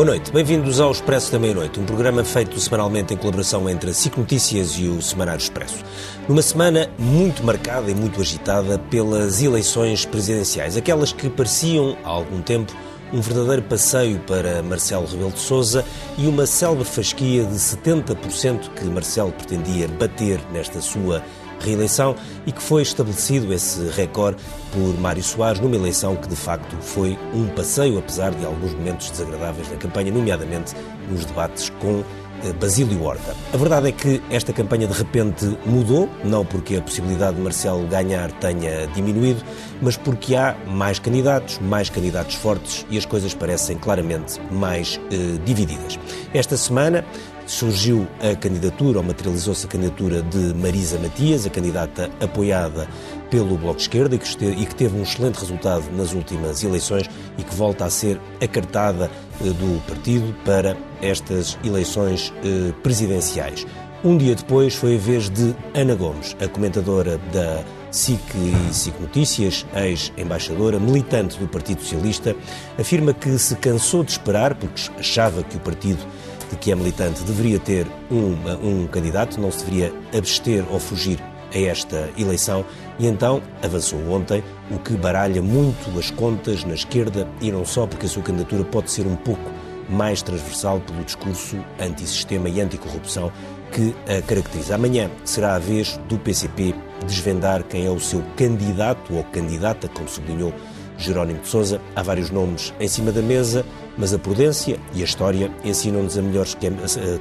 Boa noite, bem-vindos ao Expresso da Meia-Noite, um programa feito semanalmente em colaboração entre a SIC Notícias e o Semanário Expresso. Numa semana muito marcada e muito agitada pelas eleições presidenciais, aquelas que pareciam, há algum tempo, um verdadeiro passeio para Marcelo Rebelo de Sousa e uma célebre fasquia de 70% que Marcelo pretendia bater nesta sua reeleição e que foi estabelecido esse recorde por Mário Soares numa eleição que de facto foi um passeio, apesar de alguns momentos desagradáveis na campanha, nomeadamente nos debates com eh, Basílio Horta. A verdade é que esta campanha de repente mudou, não porque a possibilidade de Marcelo ganhar tenha diminuído, mas porque há mais candidatos, mais candidatos fortes e as coisas parecem claramente mais eh, divididas. Esta semana surgiu a candidatura, ou materializou-se a candidatura de Marisa Matias, a candidata apoiada pelo Bloco de Esquerda e que, teve um excelente resultado nas últimas eleições e que volta a ser acartada eh, do partido para estas eleições eh, presidenciais. Um dia depois foi a vez de Ana Gomes, a comentadora da SIC e SIC Notícias, ex-embaixadora, militante do Partido Socialista, afirma que se cansou de esperar, porque achava que o partido de que é militante deveria ter um, um candidato, não se deveria abster ou fugir a esta eleição e então avançou ontem, o que baralha muito as contas na esquerda e não só porque a sua candidatura pode ser um pouco mais transversal pelo discurso antissistema e anticorrupção que a caracteriza. Amanhã será a vez do PCP desvendar quem é o seu candidato ou candidata, como sublinhou Jerónimo de Sousa. Há vários nomes em cima da mesa, mas a prudência e a história ensinam-nos a melhor, que, é,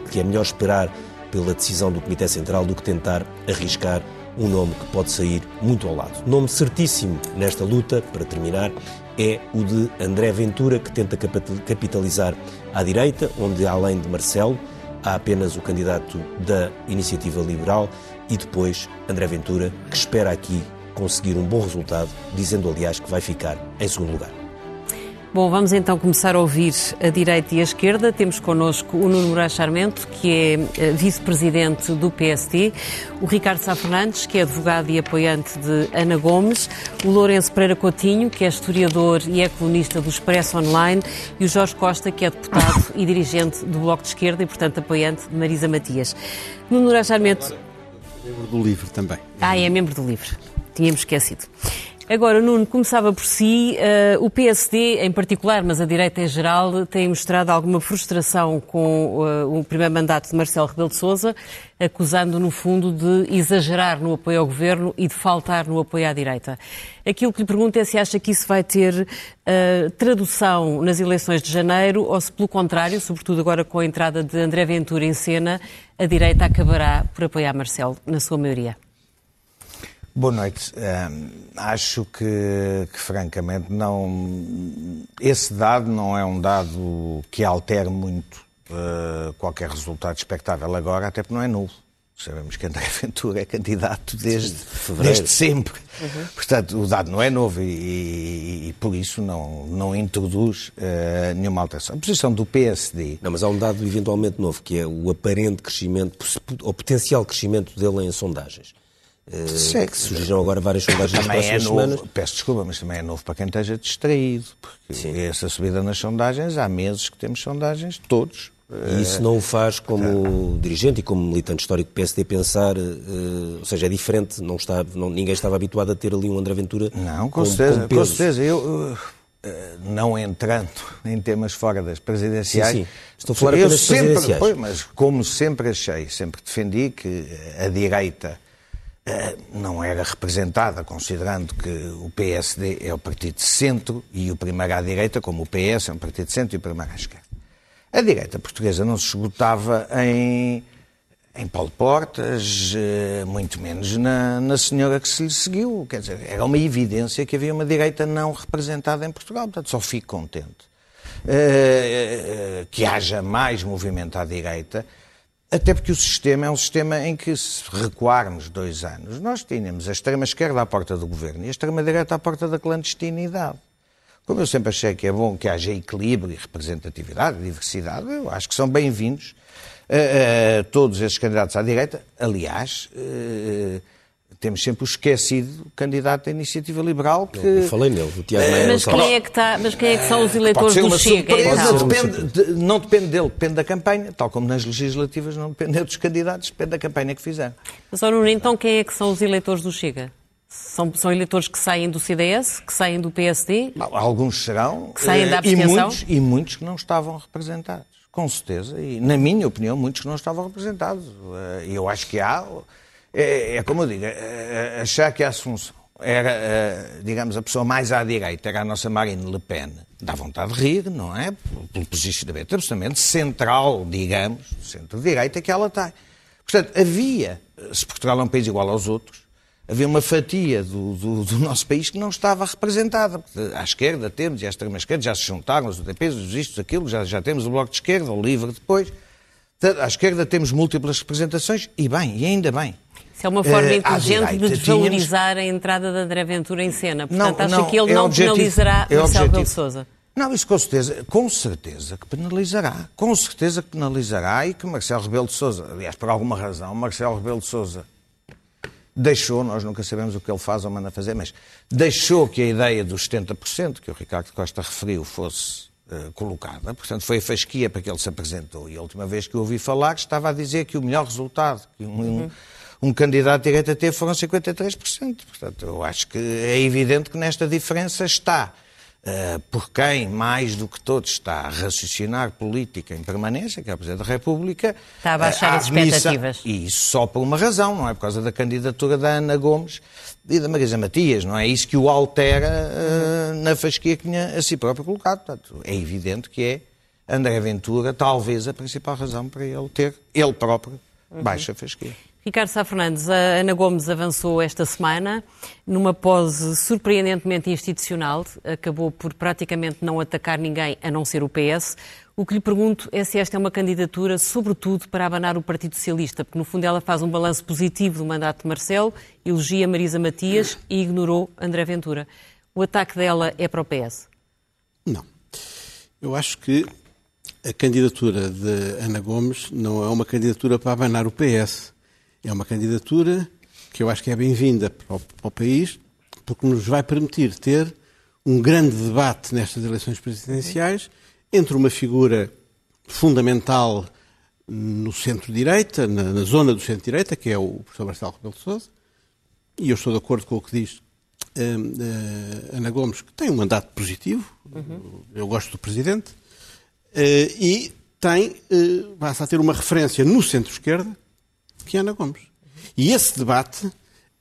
que é melhor esperar pela decisão do Comitê Central do que tentar arriscar um nome que pode sair muito ao lado. Nome certíssimo nesta luta, para terminar, é o de André Ventura, que tenta capitalizar à direita, onde além de Marcelo, há apenas o candidato da Iniciativa Liberal e depois André Ventura, que espera aqui conseguir um bom resultado, dizendo aliás que vai ficar em segundo lugar. Bom, vamos então começar a ouvir a direita e a esquerda. Temos connosco o Nuno Moraes Charmento, que é eh, vice-presidente do PST, o Ricardo Sá Fernandes, que é advogado e apoiante de Ana Gomes, o Lourenço Pereira Coutinho, que é historiador e é colunista do Expresso Online, e o Jorge Costa, que é deputado e dirigente do Bloco de Esquerda e, portanto, apoiante de Marisa Matias. Nuno Moraes Charmento... Membro do LIVRE também. Ah, é membro do LIVRE. Tínhamos esquecido. Agora, Nuno, começava por si. Uh, o PSD, em particular, mas a direita em geral, tem mostrado alguma frustração com uh, o primeiro mandato de Marcelo Rebelo de Sousa, acusando, no fundo, de exagerar no apoio ao governo e de faltar no apoio à direita. Aquilo que lhe pergunto é se acha que isso vai ter uh, tradução nas eleições de janeiro ou se, pelo contrário, sobretudo agora com a entrada de André Ventura em cena, a direita acabará por apoiar Marcelo, na sua maioria. Boa noite. Um, acho que, que, francamente, não. Esse dado não é um dado que altere muito uh, qualquer resultado expectável agora, até porque não é novo. Sabemos que André Ventura é candidato desde, desde sempre. Uhum. Portanto, o dado não é novo e, e, e por isso não, não introduz uh, nenhuma alteração. A posição do PSD. Não, mas há um dado eventualmente novo, que é o aparente crescimento, ou potencial crescimento dele em sondagens. Uh, que surgiram agora várias sondagens nas próximas é novo, semanas. Peço desculpa, mas também é novo para quem esteja distraído, porque Sim. essa subida nas sondagens, há meses que temos sondagens, todos. E isso não o faz como tá. dirigente e como militante histórico do PSD pensar, uh, ou seja, é diferente, não está, não, ninguém estava habituado a ter ali um André Ventura Não, com, com certeza, com, com certeza. Eu, uh, não entrando em temas fora das presidenciais. Sim, sim. Estou a falar eu apenas sempre, presidenciais. Pois, mas como sempre achei, sempre defendi que a direita eh, não era representada, considerando que o PSD é o partido de centro e o primeiro à direita, como o PS é um partido de centro e o primeiro à esquerda. A direita portuguesa não se esgotava em, em Paulo Portas, eh, muito menos na, na senhora que se lhe seguiu. Quer dizer, era uma evidência que havia uma direita não representada em Portugal. Portanto, só fico contente. Uh, que haja mais movimento à direita, até porque o sistema é um sistema em que, se recuarmos dois anos, nós tínhamos a extrema-esquerda à porta do governo e a extrema-direita à porta da clandestinidade. Como eu sempre achei que é bom que haja equilíbrio e representatividade, diversidade, eu acho que são bem-vindos uh, uh, todos esses candidatos à direita. Aliás, uh, temos sempre o esquecido candidato da Iniciativa Liberal que... Eu falei nele, o Tiago Maia Mas quem, é que está, mas quem é que são os eleitores do Chega? surpresa, então? depende, de- não depende dele, depende da campanha, tal como nas legislativas não depende dos candidatos, depende da campanha que fizeram. Mas, Nuno, então quem é que são os eleitores do Chega? São, são eleitores que saem do CDS, que saem do PSD? Alguns serão Que saem da eh, e abstenção? muitos, e muitos que não estavam representados, com certeza. E, na minha opinião, muitos que não estavam representados. Eh, E eu acho que há. É, é como eu digo, eh, achar que a Assunção era, digamos, a pessoa mais à direita, era a nossa Marine Le Pen. Dá vontade de rir, não é? Pelo posicionamento absolutamente central, digamos, centro-direita que ela tem. Portanto, havia, se Portugal é um país igual aos outros, havia uma fatia do, do- do nosso país que não estava representada. À esquerda temos, e à extrema-esquerda já se juntaram os UTPs, os isto, aquilo, já, já temos o Bloco de Esquerda, o LIVRE depois. À esquerda temos múltiplas representações, e bem, e ainda bem. Isso é uma forma Eh, inteligente de desvalorizar a entrada de André Ventura em cena. Portanto, acha que ele é não objetivo, penalizará é Marcelo. Rebelo de Sousa? Não, isso com certeza, com certeza que penalizará. Com certeza que penalizará e que Marcelo Rebelo de Sousa, aliás, por alguma razão, Marcelo Rebelo de Sousa deixou, nós nunca sabemos o que ele faz ou manda fazer, mas deixou que a ideia dos 70% que o Ricardo Costa referiu fosse eh, colocada. Portanto, foi a fasquia para que ele se apresentou. E a última vez que eu ouvi falar, estava a dizer que o melhor resultado que um, um- um candidato direito a ter foram 53%. Portanto, eu acho que é evidente que nesta diferença está. eh, por quem, mais do que todos, está a raciocinar política em permanência, que é o Presidente da República. Está a baixar eh, as expectativas. E isso só por uma razão, não é? Por causa da candidatura da Ana Gomes e da Marisa Matias, não é? Isso que o altera eh, na fasquia que tinha a si próprio colocado. Portanto, é evidente que é André Ventura, talvez, a principal razão para ele ter, ele próprio, baixa fasquia. Ricardo Sá Fernandes, a Ana Gomes avançou esta semana numa pose surpreendentemente institucional, acabou por praticamente não atacar ninguém a não ser o PS. O que lhe pergunto é se esta é uma candidatura, sobretudo, para abanar o Partido Socialista, porque no fundo ela faz um balanço positivo do mandato de Marcelo, elogia Marisa Matias e ignorou André Ventura. O ataque dela é para o PS? Não. Eu acho que a candidatura de Ana Gomes não é uma candidatura para abanar o PS. É uma candidatura que eu acho que é bem-vinda para para o país, porque nos vai permitir ter um grande debate nestas eleições presidenciais entre uma figura fundamental no centro-direita, na, na zona do centro-direita, que é o professor Marcelo Rebelo de Sousa, e eu estou de acordo com o que diz eh, eh, Ana Gomes, que tem um mandato positivo, eu gosto do Presidente, eh, e tem, eh, passa a ter uma referência no centro-esquerda, que Ana Gomes. E esse debate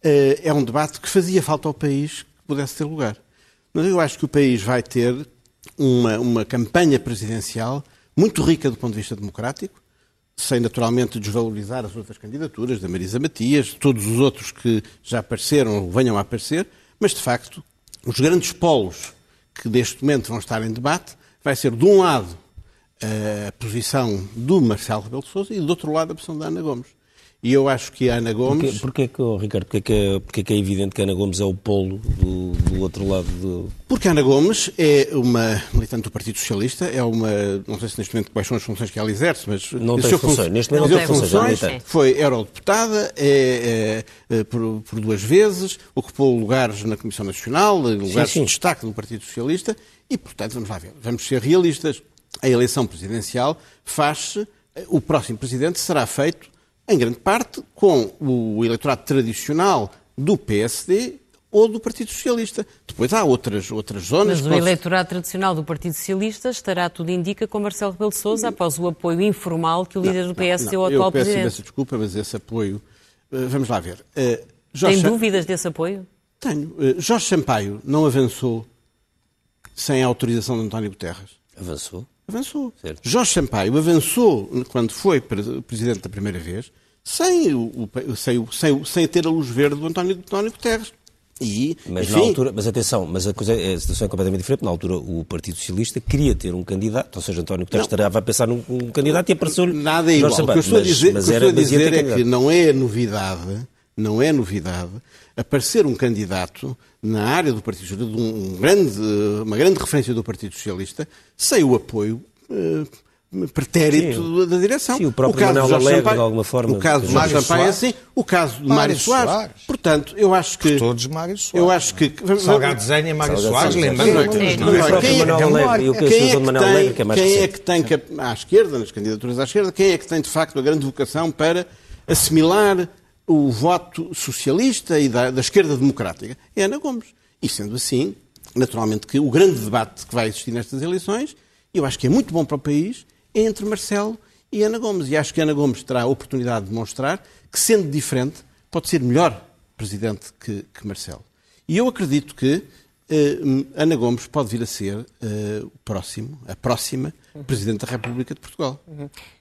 eh, é um debate que fazia falta ao país que pudesse ter lugar. Mas eu acho que o país vai ter uma, uma campanha presidencial muito rica do ponto de vista democrático, sem naturalmente desvalorizar as outras candidaturas, da Marisa Matias, todos os outros que já apareceram ou venham a aparecer, mas de facto, os grandes polos que neste momento vão estar em debate vai ser, de um lado, a posição do Marcelo Rebelo de Sousa e, do outro lado, a posição da Ana Gomes. E eu acho que a Ana Gomes... Porquê, porquê que, oh, Ricardo, porquê que, é, porquê que é evidente que Ana Gomes é o polo do, do outro lado do... Porque Ana Gomes é uma militante do Partido Socialista, é uma. Não sei se neste momento quais são as funções que ela exerce, mas. Não tem funções. fun- Neste momento não tem funções, funções. Foi eurodeputada é, é, é, por, por duas vezes, ocupou lugares na Comissão Nacional, lugares sim. de destaque do Partido Socialista e, portanto, vamos lá ver. Vamos ser realistas. A eleição presidencial faz-se. O próximo presidente será feito, em grande parte, com o eleitorado tradicional do PSD ou do Partido Socialista. Depois há outras, outras zonas. Mas o eleitorado tradicional do Partido Socialista estará, tudo indica, com Marcelo Rebelo de Sousa após o apoio informal que o líder do PS Não, deu ao eu atual peço Presidente. imensa desculpa, mas esse apoio. eh, vamos lá ver. Tem Jorge, dúvidas desse apoio? Tenho. Eh, Jorge Sampaio não avançou sem a autorização de António Guterres. Avançou? Avançou. Certo. Jorge Sampaio avançou quando foi pre- presidente da primeira vez, sem, o, sem, o- sem, sem ter a luz verde do António, do António Guterres. E, Mas enfim, na altura, mas atenção, mas a, coisa, a situação é completamente diferente. Na altura, o Partido Socialista queria ter um candidato, ou seja, António Guterres estava a pensar num um candidato e apareceu-lhe. Nada é Jorge igual. O que eu estou a Mas- dizer, mas eu era- estou a mas dizer é que não é novidade, não é novidade aparecer um candidato na área do Partido Socialista, de um grande, uma grande referência do Partido Socialista, sem o apoio eh, pretérito Sim. da direção. Sim, o próprio caso Manuel Jorge Alegre, Sampaio- de alguma forma, O caso de Mário Sampaio é assim, o caso de Mário Mário Soares. Soares. Portanto, eu acho que... Todos Mário Soares. Eu acho que... Salgado Desenho e Mário Salgado Soares, E é? o o que quem é que Manuel tem- é é à esquerda, nas candidaturas à esquerda, quem é que tem de facto a grande vocação para assimilar o voto socialista e da, da esquerda democrática? É Ana Gomes. E sendo assim, naturalmente que o grande debate que vai existir nestas eleições, eu acho que é muito bom para o país, é entre Marcelo e Ana Gomes. E acho que Ana Gomes terá a oportunidade de demonstrar que, sendo diferente, pode ser melhor presidente que, que Marcelo. E eu acredito que Ana Gomes pode vir a ser eh, o próximo, a próxima Presidente da República de Portugal.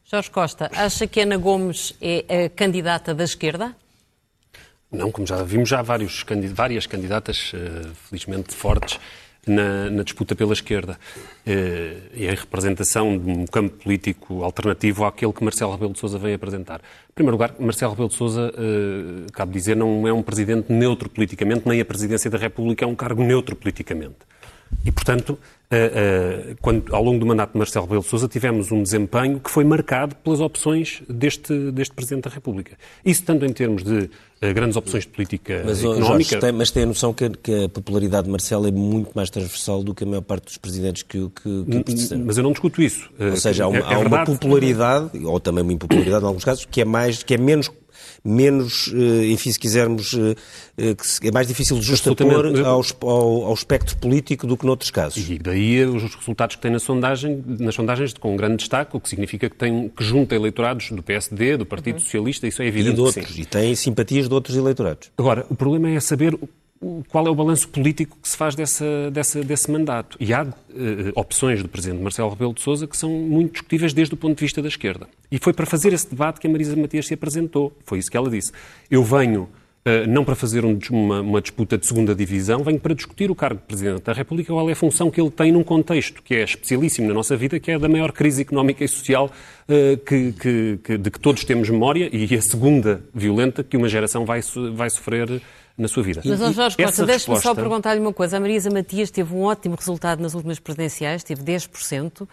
Jorge Costa, acha que Ana Gomes é a candidata da esquerda? Não, como já vimos, já há vários, várias candidatas, eh, felizmente fortes, na, na disputa pela esquerda. Eh, e em representação de um campo político alternativo àquele que Marcelo Rebelo de Sousa veio apresentar. Em primeiro lugar, Marcelo Rebelo de Sousa, eh, cabe dizer, não é um presidente neutro politicamente, nem a presidência da República é um cargo neutro politicamente. E, portanto, eh, quando, ao longo do mandato de Marcelo Rebelo de Sousa tivemos um desempenho que foi marcado pelas opções deste, deste Presidente da República. Isso tanto em termos de eh, grandes opções de política Mas, económica... Jorge, tem, mas tem a noção que, que a popularidade de Marcelo é muito mais transversal do que a maior parte dos presidentes que, o- que, que o. Mas eu não discuto isso. Ou seja, há uma, é, é há uma popularidade, ou também uma impopularidade em alguns casos, que é mais, que é menos, menos eh, enfim, se quisermos, eh, eh, é mais difícil de justapor ao, ao, ao espectro político do que noutros casos. E daí os resultados que tem na sondagem, nas sondagens com um grande destaque, o que significa que, tem, que junta eleitorados do PSD, do Partido Socialista, isso é E evidente de que sim. outros, e tem simpatias de outros eleitorados. Agora, o problema é saber qual é o balanço político que se faz dessa, dessa- desse mandato. E há eh, opções do Presidente Marcelo Rebelo de Sousa que são muito discutíveis desde o ponto de vista da esquerda. E foi para fazer esse debate que a Marisa Matias se apresentou. Foi isso que ela disse. Eu venho eh, não para fazer um- uma, uma disputa de segunda divisão, venho para discutir o cargo de Presidente da República, qual é a função que ele tem num contexto que é especialíssimo na nossa vida, que é a da maior crise económica e social eh, que, que- que- de que todos temos memória e a segunda violenta que uma geração vai, vai sofrer na sua vida. Mas, ó Jorge Costa, deixe-me só perguntar-lhe uma coisa. A Marisa Matias teve um ótimo resultado nas últimas presidenciais, teve 10%.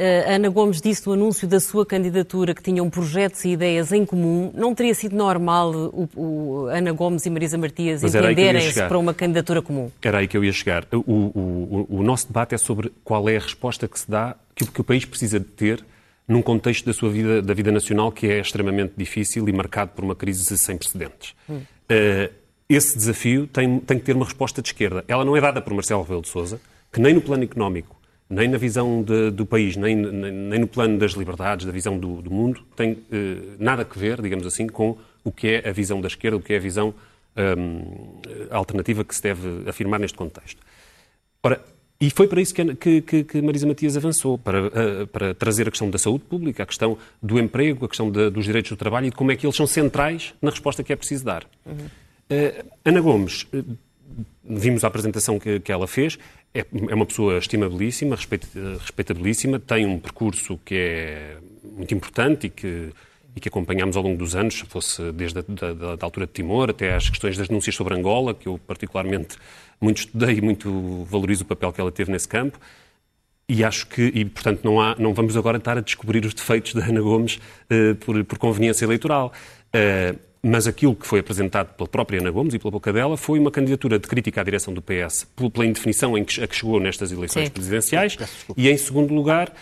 Eh, Ana Gomes disse no anúncio da sua candidatura que tinham projetos e ideias em comum. Não teria sido normal o, o Ana Gomes e Marisa Matias entenderem-se para uma candidatura comum? Era aí que eu ia chegar. O, o- o- nosso debate é sobre qual é a resposta que se dá, que, o- que o país precisa de ter num contexto da sua vida, da vida nacional que é extremamente difícil e marcado por uma crise sem precedentes. Eh, esse desafio tem, tem que ter uma resposta de esquerda. Ela não é dada por Marcelo Rebelo de Sousa, que nem no plano económico, nem na visão de- do país, nem, nem- nem no plano das liberdades, da visão do, do mundo, tem eh, nada a ver, digamos assim, com o que é a visão da esquerda, o que é a visão hum, alternativa que se deve afirmar neste contexto. Ora, e foi para isso que, que- que- Marisa Matias avançou, para, eh, para trazer a questão da saúde pública, a questão do emprego, a questão da- dos direitos do trabalho e de como é que eles são centrais na resposta que é preciso dar. Eh, Ana Gomes, eh, vimos a apresentação que, que ela fez, é, é uma pessoa estimabilíssima, respeita- respeitabilíssima, tem um percurso que é muito importante e que, e que acompanhamos ao longo dos anos, fosse desde a da, da- altura de Timor até às questões das denúncias sobre Angola, que eu particularmente muito estudei e muito valorizo o papel que ela teve nesse campo. E acho que, e portanto, não, há, não vamos agora estar a descobrir os defeitos da Ana Gomes eh, por, por conveniência eleitoral. Eh, mas aquilo que foi apresentado pela própria Ana Gomes e pela boca dela foi uma candidatura de crítica à direção do PS pela indefinição em que, a que chegou nestas eleições Sim. presidenciais e, em segundo lugar,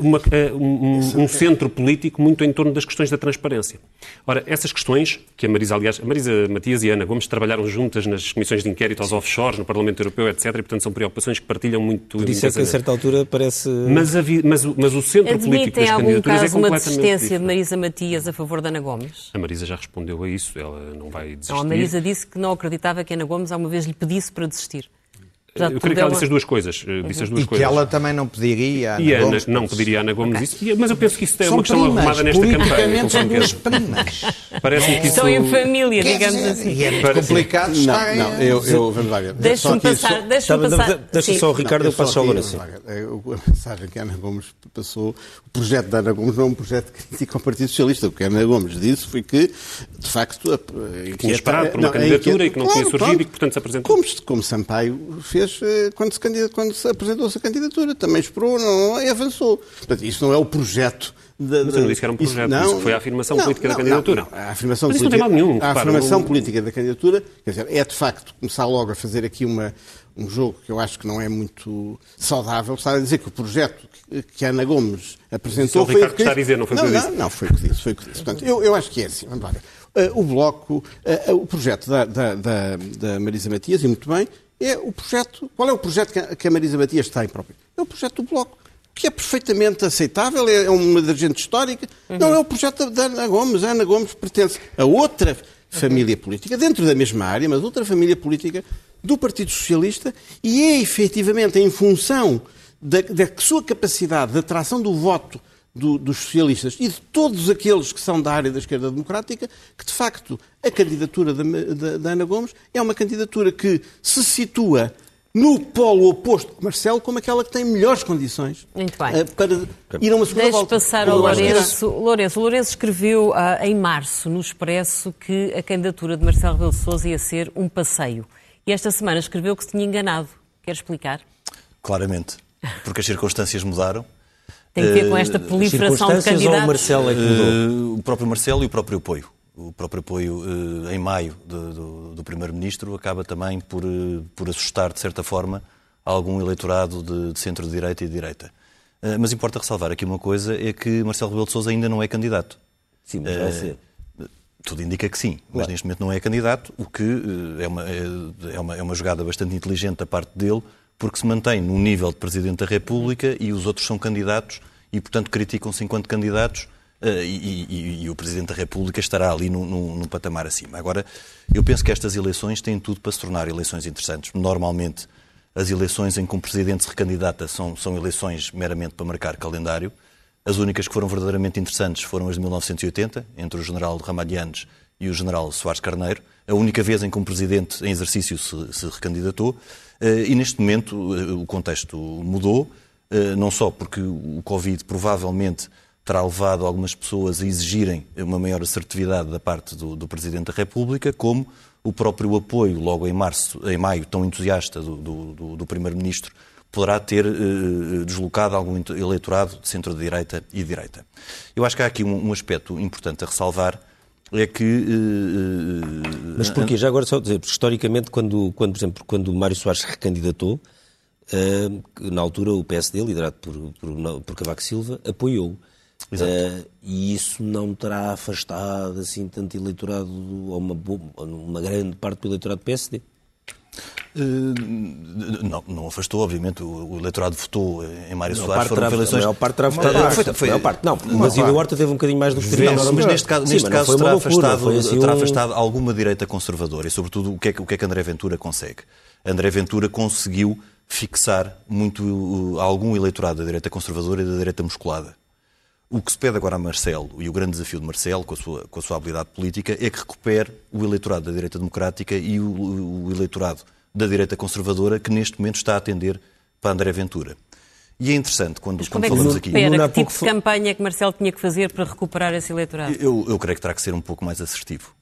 uma- eh, um, um- centro político muito em torno das questões da transparência. Ora, essas questões, que a Marisa, aliás, a Marisa Matias e a Ana Gomes trabalharam juntas nas comissões de inquérito aos offshores, no Parlamento Europeu, etc., e, portanto, são preocupações que partilham muito Por isso é que a certa altura parece. Mas, a vi- mas o- mas o centro político Admitem das em algum candidaturas é caso uma completamente desistência de. Marisa Matias a favor de Ana Gomes? A Marisa já respondeu a isso, ela não vai desistir. Não, a Marisa disse que não acreditava que Ana Gomes alguma vez lhe pedisse para desistir. Eu creio que ela é disse as duas coisas. eh, Disse as duas E que coisas. ela também não pediria. a E a Ana Gomes, não pediria a Ana Gomes isso, E- mas eu penso que isso é São uma questão primas, arrumada nesta campanha. politicamente são duas primas. Parece-me que isso... Estão em família, Quer digamos dizer, assim. E é muito complicado Não, estar não, eu, eu vamos lá ver. Só Deixa-me passar. só- Deixa-me Sabe, passar. deixa só o Ricardo, Não, eu passo só aqui, agora sim. é, o- A mensagem que a Ana Gomes passou, o projeto da Ana Gomes não é um projeto que critica o Partido Socialista. O que a Ana Gomes disse foi que, de facto, Tinha esperado por uma não, a candidatura e que não tinha surgido e que, portanto, se apresentou. Como, como Sampaio fez fez eh, quando se, quando se apresentou a candidatura. Também esperou não, e avançou. Portanto, isso não é o projeto da, Mas eu não disse que era um projeto, isso, não, isso foi a afirmação não, política não, da candidatura. a afirmação, Mas política, não tem mal nenhum, a afirmação política da candidatura quer dizer, é de facto começar logo a fazer aqui uma, um jogo que eu acho que não é muito saudável, está a dizer que o projeto que a Ana Gomes apresentou foi o que está a dizer, não foi o que disse. Não, não, foi o que disse. Foi o que disse. Portanto, eu, eu acho que é assim. Vamos lá ver. Uh, o Bloco, uh, o projeto da, da, da, da, Marisa Matias, e muito bem, é o projeto. Qual é o projeto que a, que a Marisa Matias tem próprio? É o projeto do Bloco que é perfeitamente aceitável, é uma dirigente histórica. Uhum. Não é o projeto da Ana Gomes. A Ana Gomes pertence a outra família política, dentro da mesma área, mas outra família política do Partido Socialista, e é efetivamente em função da, da sua capacidade de atração do voto do, dos socialistas e de todos aqueles que são da área da esquerda democrática, que de facto a candidatura da, da, da Ana Gomes é uma candidatura que se situa no polo oposto de Marcelo como aquela que tem melhores condições Muito bem. Uh, para ir a uma segunda Deixe volta. passar ao Lourenço. Lourenço. Lourenço escreveu uh, em março no Expresso que a candidatura de Marcelo Rebelo de Sousa ia ser um passeio. E esta semana escreveu que se tinha enganado. Quer explicar? Claramente. Porque as circunstâncias mudaram. Tem que ver com esta proliferação de candidatos? Ou o Marcelo é que mudou? Uh, o próprio Marcelo e o próprio apoio o próprio apoio eh, em maio do, do, do Primeiro-Ministro acaba também por, eh, por assustar, de certa forma, algum eleitorado de, de centro-direita e de direita. Eh, mas importa ressalvar aqui uma coisa, é que Marcelo Rebelo de Sousa ainda não é candidato. Sim, mas vai ser. Tudo indica que sim, claro. mas neste momento não é candidato, o que é uma, é, é, uma, é uma jogada bastante inteligente da parte dele, porque se mantém no nível de Presidente da República e os outros são candidatos e, portanto, criticam-se enquanto candidatos Uh, e, e, e, o Presidente da República estará ali num, patamar acima. Agora, eu penso que estas eleições têm tudo para se tornar eleições interessantes. Normalmente, as eleições em que um Presidente se recandidata são, são eleições meramente para marcar calendário. As únicas que foram verdadeiramente interessantes foram as de 1980, entre o General Ramalhianes e o General Soares Carneiro. A única vez em que um Presidente em exercício se, se recandidatou. Uh, e neste momento uh, o contexto mudou, não só porque o Covid provavelmente terá levado algumas pessoas a exigirem uma maior assertividade da parte do, do Presidente da República, como o próprio apoio, logo em março, em maio, tão entusiasta do, do, do Primeiro-Ministro, poderá ter eh, deslocado algum eleitorado de centro-direita e direita. Eu acho que há aqui um, um aspecto importante a ressalvar, é que... Eh, Mas porquê? Já agora só dizer, historicamente, quando, quando, por exemplo, quando Mário Soares se recandidatou, eh, na altura o PSD, liderado por, por, por Cavaco Silva, apoiou. Uh, e isso não terá afastado assim tanto eleitorado, ou uma, uma grande parte do eleitorado do PSD? Eh, não, não afastou, obviamente. O, eleitorado votou em Mário Soares. Foram eleições... A maior parte terá votado. Foi, foi, a parte, não, mas a Horta teve um bocadinho mais do que não, mas, neste caso, Sim, neste caso terá, loucura, afastado, assim terá um... afastado alguma direita conservadora. E, sobretudo, o que, é que, o que é que André Ventura consegue? André Ventura conseguiu fixar muito uh, algum eleitorado da direita conservadora e da direita musculada. O que se pede agora a Marcelo, e o grande desafio de Marcelo, com a sua, com a sua habilidade política, é que recupere o eleitorado da direita democrática e o, o eleitorado da direita conservadora, que neste momento está a atender para André Ventura. E é interessante quando, Mas quando é falamos aqui. Recupera? Que tipo de campanha é que Marcelo tinha que fazer para recuperar esse eleitorado? Eu, eu creio que terá que ser um pouco mais assertivo.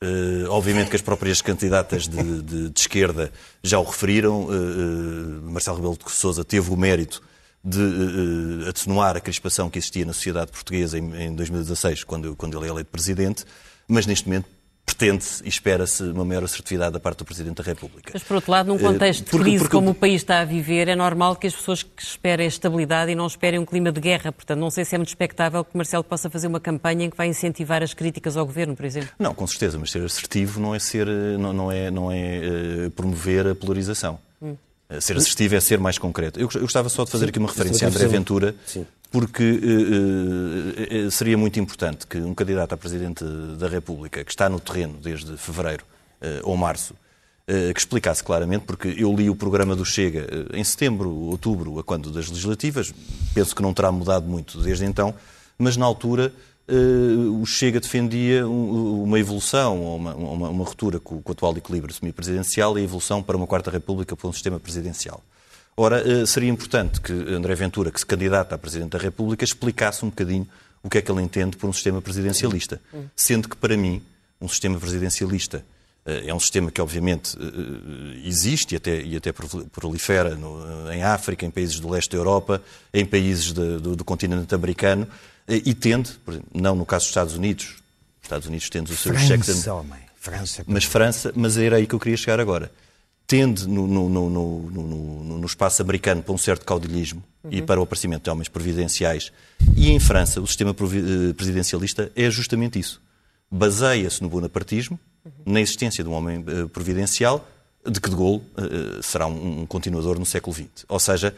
Uh, obviamente que as próprias candidatas de, de, de esquerda já o referiram. Uh, uh, Marcelo Rebelo de Sousa teve o mérito de uh, atenuar a crispação que existia na sociedade portuguesa em, em 2016, quando, quando ele é eleito presidente, mas neste momento pretende-se e espera-se uma maior assertividade da parte do Presidente da República. Mas, por outro lado, num contexto de crise porque... como o país está a viver, é normal que as pessoas que esperem estabilidade e não esperem um clima de guerra. Portanto, não sei se é muito expectável que Marcelo possa fazer uma campanha em que vai incentivar as críticas ao Governo, por exemplo. Não, com certeza, mas ser assertivo não é, ser, não, não é, não é uh, promover a polarização. Hum. Ser assertivo é ser mais concreto. Eu gostava só de fazer Sim, aqui uma referência a André Ventura, Sim. Porque uh, uh, seria muito importante que um candidato a Presidente da República, que está no terreno desde fevereiro ou março, que explicasse claramente, porque eu li o programa do Chega em setembro, outubro, a quando das legislativas, penso que não terá mudado muito desde então, mas na altura o Chega defendia um, uma evolução, uma, uma, uma ruptura com, com, o atual equilíbrio semipresidencial e a evolução para uma quarta república por um sistema presidencial. Ora, uh, seria importante que André Ventura, que se candidata a Presidente da República, explicasse um bocadinho o que é que ele entende por um sistema presidencialista. Sendo que, para mim, um sistema presidencialista É um sistema que, obviamente, existe e até, e até prolifera no, em África, em países do leste da Europa, em países de, do, do, continente americano, e tende, por exemplo, não no caso dos Estados Unidos, os Estados Unidos têm o seu França, check homem. França. Mas França, mas era aí que eu queria chegar agora. Tende no, no, no, no espaço americano para um certo caudilhismo uhum. e para o aparecimento de homens providenciais. E em França, o sistema presidencialista é justamente isso. Baseia-se no bonapartismo, na existência de um homem uh, providencial, de que de Gaulle uh, será um, um, continuador no século XX. Ou seja,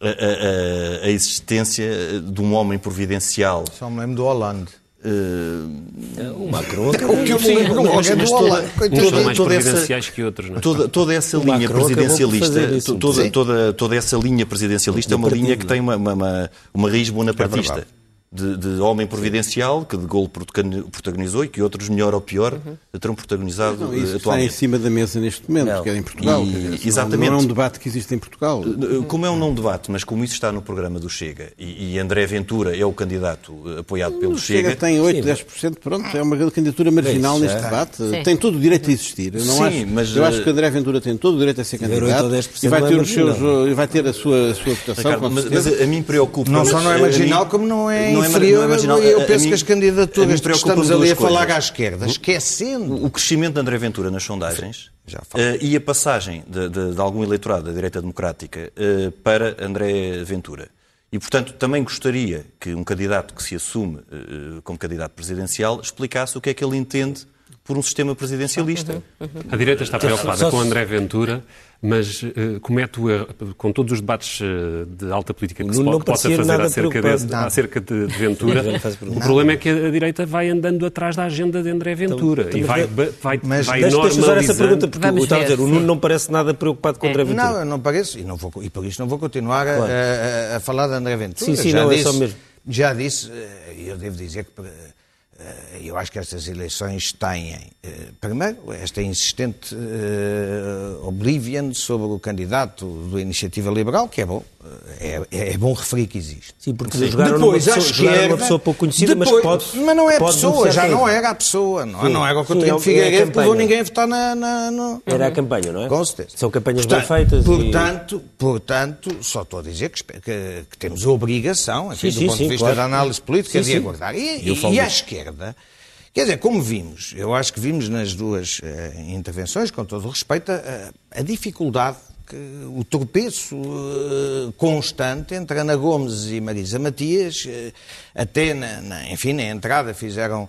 a, a, a, existência de um homem providencial. Só me lembro do Hollande. Uh, o Macron. O que eu me lembro do Hollande. Uns são mais presidenciais que outros, não é? Toda, toda essa linha presidencialista, toda, toda, toda essa linha presidencialista é uma linha que tem uma, uma, uma, uma raiz bonapartista. É de, de, homem providencial, que de Gaulle protagonizou e que outros, melhor ou pior, uhum. terão protagonizado não, isso atualmente. está em cima da mesa neste momento, não. que é em Portugal. E, dizer, exatamente. Não é um debate que existe em Portugal. Eh, como é um não debate, mas como isso está no programa do Chega e, e André Ventura é o candidato apoiado pelo o Chega... Chega tem 8, 10%, pronto, é uma candidatura marginal neste debate. Sim. Tem todo o direito a existir. Eu, não Sim, acho, mas, eu acho que André Ventura tem todo o direito a ser candidato e vai ter, os seus, e vai ter a sua, a sua votação. Ricardo, mas, mas, a mim preocupa... Não só não é marginal, como não é inferior eu penso mim, que as candidaturas que estamos ali a falar à esquerda, esquecendo. O crescimento de André Ventura nas sondagens uh, e a passagem de, de, de, algum eleitorado da direita democrática uh, para André Ventura. E, portanto, também gostaria que um candidato que se assume uh, como candidato presidencial explicasse o que é que ele entende por um sistema presidencialista. Uhum, uhum. A direita está preocupada com André Ventura mas uh, comete o erro, com todos os debates uh, de alta política que se pode, possa fazer acerca, desse, acerca de, de Ventura, o problema é que a direita vai andando atrás da agenda de André então, Ventura então, e vai, vai, mas, vai deixa, deixa usar essa pergunta, porque Vamos a dizer, o Nuno não parece nada preocupado com é. André Ventura. Não, não parece, e, não vou, e por isso não vou continuar claro. a, a, a, falar de André Ventura. Sim, sim, já não, disse, é só mesmo. Já disse, eh, eu devo dizer que eh, eu acho que estas eleições têm, eh, primeiro, esta insistente uh, oblivion sobre o candidato da Iniciativa Liberal, que é bom, é, é bom referir que existe. Sim, porque Sim. jogaram depois, uma pessoa, jogaram uma pessoa pouco conhecida, depois, mas pode... Mas não é a pessoa, já não era a pessoa, não, Sim. não era o Coutinho é Figueiredo que levou ninguém a votar na, na, no... Era a campanha, não é? Com certeza. São campanhas portanto, bem feitas portanto, e... portanto, só estou a dizer que, que, que temos a obrigação, enfim, sim, do ponto de vista claro. da análise política, de aguardar. E, e, e à esquerda Quer dizer, como vimos, eu acho que vimos nas duas uh, intervenções, com todo o respeito, a, a dificuldade, que, o tropeço uh, constante entre Ana Gomes e Marisa Matias, uh, até, na, na, enfim, na entrada fizeram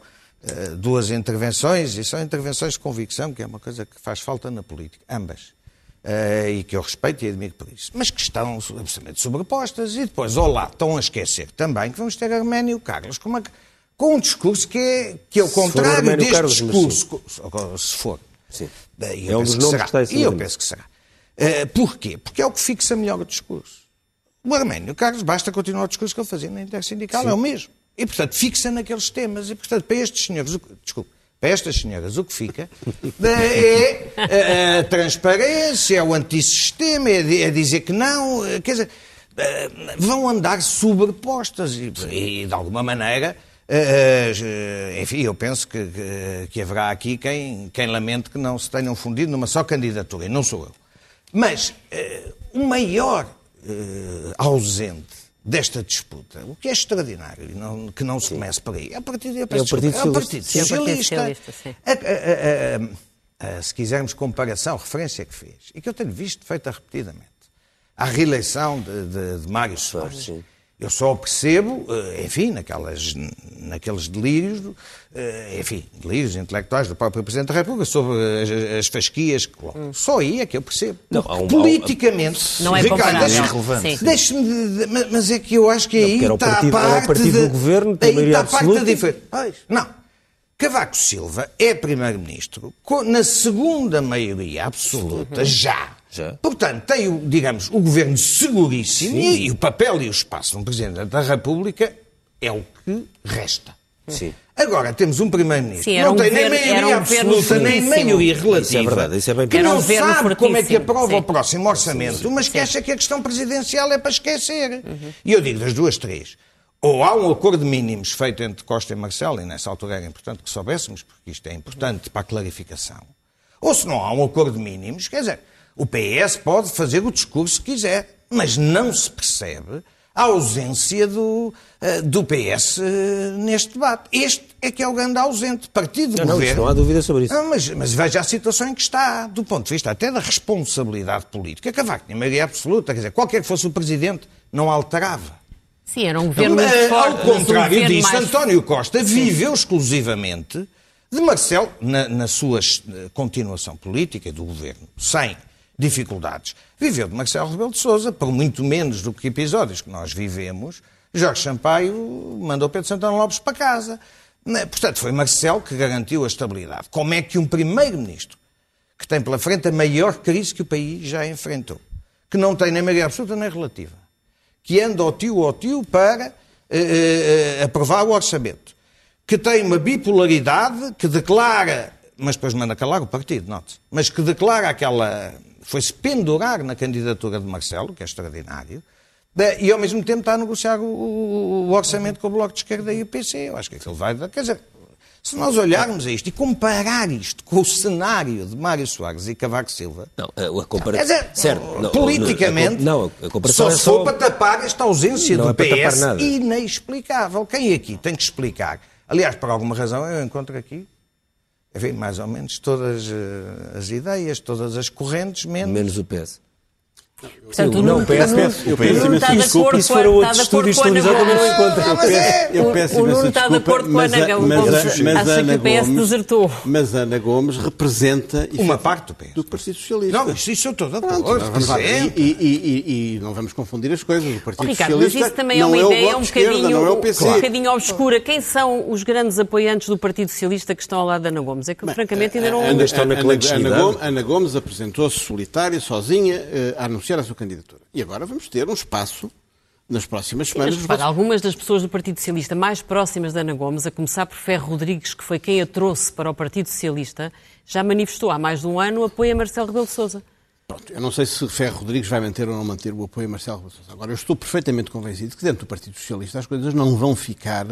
duas intervenções, e são intervenções de convicção, que é uma coisa que faz falta na política, ambas. e que eu respeito e admiro por isso, mas que estão absolutamente sobrepostas, e depois, olá, estão a esquecer também que vamos ter Arménio Carlos, como é que com um discurso que é, que é o contrário deste Carlos, discurso. Se for. Sim. é um dos nomes que, está E eu penso que será. Uh, porquê? Porque é o que fixa melhor o discurso. O Arménio Carlos basta continuar o discurso que ele fazia na Intersindical, Sim. é o mesmo. E, portanto, fixa naqueles temas. E, portanto, para estes senhores, o, desculpe, para estas senhoras o que fica é a, a transparência, é o antissistema, é, é dizer que não, quer dizer, eh, vão andar sobrepostas e, e de alguma maneira, eh, eh, enfim, eu penso que, que, haverá aqui quem, quem lamente que não se tenham fundido numa só candidatura, e não sou eu. Mas o maior uh, ausente desta disputa, o que é extraordinário, não, que não se comece por aí, é o Partido, é o Partido Socialista. É o Partido Socialista. se quisermos comparação, referência que fez, e que eu tenho visto feita repetidamente, à reeleição de, de, de Mário Soares. Eu só percebo, eh, enfim, naquelas, naqueles delírios, eh, enfim, delírios intelectuais do próprio Presidente da República sobre as, as fasquias. Hum. Só aí é que eu percebo. Não, um, politicamente. Não é Ricardo, deixe-me, deixe mas é que eu acho que aí não, está partido, a parte. o partido do governo, aí está a parte da diferença. Não. Cavaco Silva é Primeiro-Ministro na segunda maioria absoluta, uhum. já já. Portanto, tem, o, digamos, o governo seguríssimo e, e, o papel e o espaço de um Presidente da República é o que resta. Sim. Agora temos um Primeiro-Ministro que não um tem nem maioria um absoluta, nem maioria relativa. Isso é verdade, isso é bem Que não um sabe como é que aprova sim. o próximo orçamento, sim, mas que acha que a questão presidencial é para esquecer. Uhum. E eu digo das duas, três. Ou há um acordo de mínimos feito entre Costa e Marcelo, e nessa altura era importante que soubéssemos, porque isto é importante para a clarificação ou se não há um acordo de mínimos, quer dizer, o PS pode fazer o discurso que quiser, mas não se percebe a ausência do, uh, do PS uh, neste debate. Este é que é o grande ausente. Partido de não, governo. Não, há dúvida sobre isso. Não, mas, mas, veja a situação em que está, do ponto de vista até da responsabilidade política. Cavaco tinha maioria absoluta, quer dizer, qualquer que fosse o presidente, não alterava. Sim, era um governo muito Mas, forte. Ao contrário um disso, mais... António Costa viveu exclusivamente de Marcelo, na, na sua continuação política do governo, sem dificuldades. Viveu de Marcelo Rebelo de Sousa, por muito menos do que episódios que nós vivemos, Jorge Sampaio mandou Pedro Santana Lopes para casa. Né, portanto, foi Marcelo que garantiu a estabilidade. Como é que um primeiro-ministro, que tem pela frente a maior crise que o país já enfrentou, que não tem nem maioria absoluta nem relativa, que anda ao tio ao tio para eh, eh, aprovar o orçamento, que tem uma bipolaridade, que declara, mas depois manda calar o partido, note mas que declara aquela foi-se pendurar na candidatura de Marcelo, que é extraordinário, e ao mesmo tempo está a negociar o, o, o orçamento com o Bloco de Esquerda e o PC. Eu acho que aquilo vai dar. Quer dizer, se nós olharmos a isto e comparar isto com o cenário de Mário Soares e Cavaco Silva. Não, a comparação. Dizer, certo, não, politicamente, não, a comparação só é for para tapar esta ausência não do é PS inexplicável. Quem aqui tem que explicar? Aliás, por alguma razão, eu encontro aqui enfim, mais ou menos todas uh, as ideias, todas as correntes, menos... Menos o PS. Portanto, não, o PS, o eu peço Nuno imensa está de desculpa, com foram a- outros estúdios televisados, eu não mas é- Eu O- peço o Nuno imensa está de desculpa, acordo com a mas Ana Gomes. mas Acha Ana que o PS Gomes- desertou. Mas Ana Gomes representa Uma parte do PS. do Partido Socialista. Não, isso, isso eu estou de acordo. E, e- e- e- e não vamos confundir as coisas. O Partido Oh, Ricardo, mas Socialista isso também é não uma é o ideia um bocadinho, é um bocadinho obscura. Quem são os grandes apoiantes do Partido Socialista que estão ao lado da Ana Gomes? É que, francamente, ainda não... Ana- estão na Ana, clandestinidade. Ana Gomes, apresentou-se solitária, sozinha, eh, a anunciar a sua candidatura. E agora vamos ter um espaço nas próximas semanas. Mas, repara, algumas das pessoas do Partido Socialista mais próximas da Ana Gomes, a começar por Ferro Rodrigues, que foi quem a trouxe para o Partido Socialista, já manifestou há mais de um ano o apoio a Marcelo Rebelo de Sousa. Pronto, eu não sei se Ferro Rodrigues vai manter ou não manter o apoio a Marcelo Rebelo de Sousa. Agora, eu estou perfeitamente convencido que dentro do Partido Socialista as coisas não vão ficar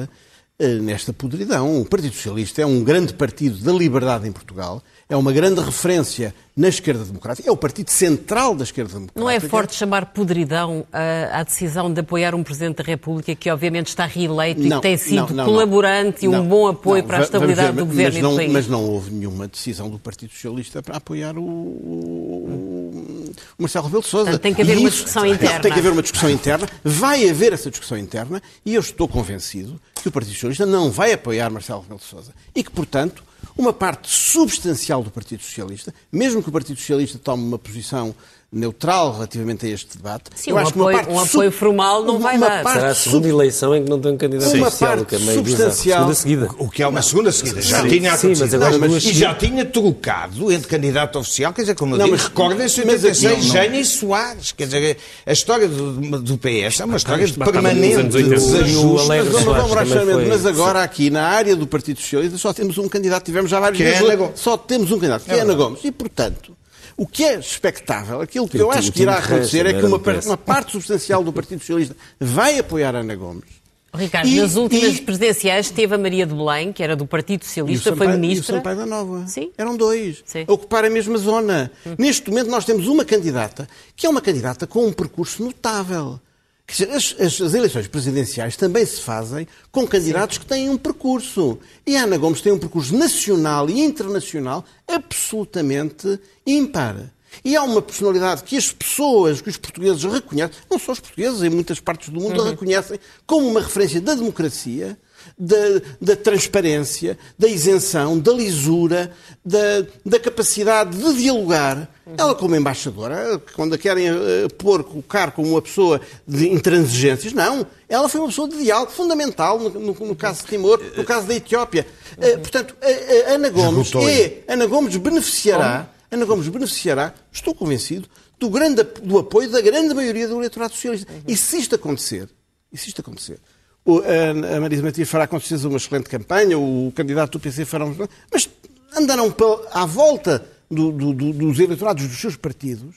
nesta podridão. O Partido Socialista é um grande partido da liberdade em Portugal, é uma grande referência na esquerda democrática, é o partido central da esquerda democrática. Não é forte chamar podridão à, à decisão de apoiar um Presidente da República que obviamente está reeleito e Não, que tem sido não, não, colaborante e um bom apoio para a estabilidade ver, do Governo mas e não, país. Mas não houve nenhuma decisão do Partido Socialista para apoiar o, o- o Marcelo Rebelo de Sousa. Portanto, tem que haver E uma discussão interna. Tem que haver uma discussão interna. Vai haver essa discussão interna e eu estou convencido que o Partido Socialista não vai apoiar Marcelo Rebelo de Sousa. E que, portanto, uma parte substancial do Partido Socialista, mesmo que o Partido Socialista tome uma posição neutral relativamente a este debate, Sim, eu um acho que uma apoio- parte um apoio formal não vai uma dar. parte Será a segunda eleição em que não tem um candidato Uma oficial, parte que é substancial- seguida. O que é uma segunda seguida. Já Sim, tinha sim, mas agora Não, duas e já tinha trocado entre candidato oficial, quer dizer, como eu Não, digo, mas- recordem-se mas 86, aqui não- Jânio e Soares. Quer dizer, a história do, do PS é uma história de permanente anos 80. desajuste. Mas, mas agora aqui na área do Partido Socialista só temos um candidato, tivemos já vários é vezes, só temos um candidato, que é, Ana Gomes. E, portanto, o que é expectável, aquilo que eu o acho que irá acontecer é que uma, uma parte substancial do Partido Socialista vai apoiar a Ana Gomes. Ricardo, E- nas últimas e- presidenciais teve a Maria de Belém, que era do Partido E o Socialista, Sampaio, foi e o ministra. Sampaio da Nova. Sim. Eram dois. Sim. A ocupar a mesma zona. Neste momento nós temos uma candidata que é uma candidata com um percurso notável. As, as- as eleições presidenciais também se fazem com candidatos que têm um percurso. E a Ana Gomes tem um percurso nacional e internacional absolutamente ímpar. E há uma personalidade que as pessoas, que os portugueses reconhecem, não só os portugueses, em muitas partes do mundo a reconhecem, como uma referência da democracia, da, da transparência, da isenção, da lisura, da, da capacidade de dialogar. Ela, como embaixadora, quando a querem eh, pôr, colocar como uma pessoa de intransigências, não. Ela foi uma pessoa de diálogo fundamental no, no- no caso de Timor, no caso da Etiópia. Eh, portanto, a, a Ana Gomes é, Ana Gomes beneficiará, Ana Gomes beneficiará, estou convencido, do, grande, do apoio da grande maioria do eleitorado socialista. E se isto acontecer, e se isto acontecer, a, Marisa Matias fará com certeza uma excelente campanha, o candidato do PC fará um... Mas andarão à volta do- do- do- dos eleitorados dos seus partidos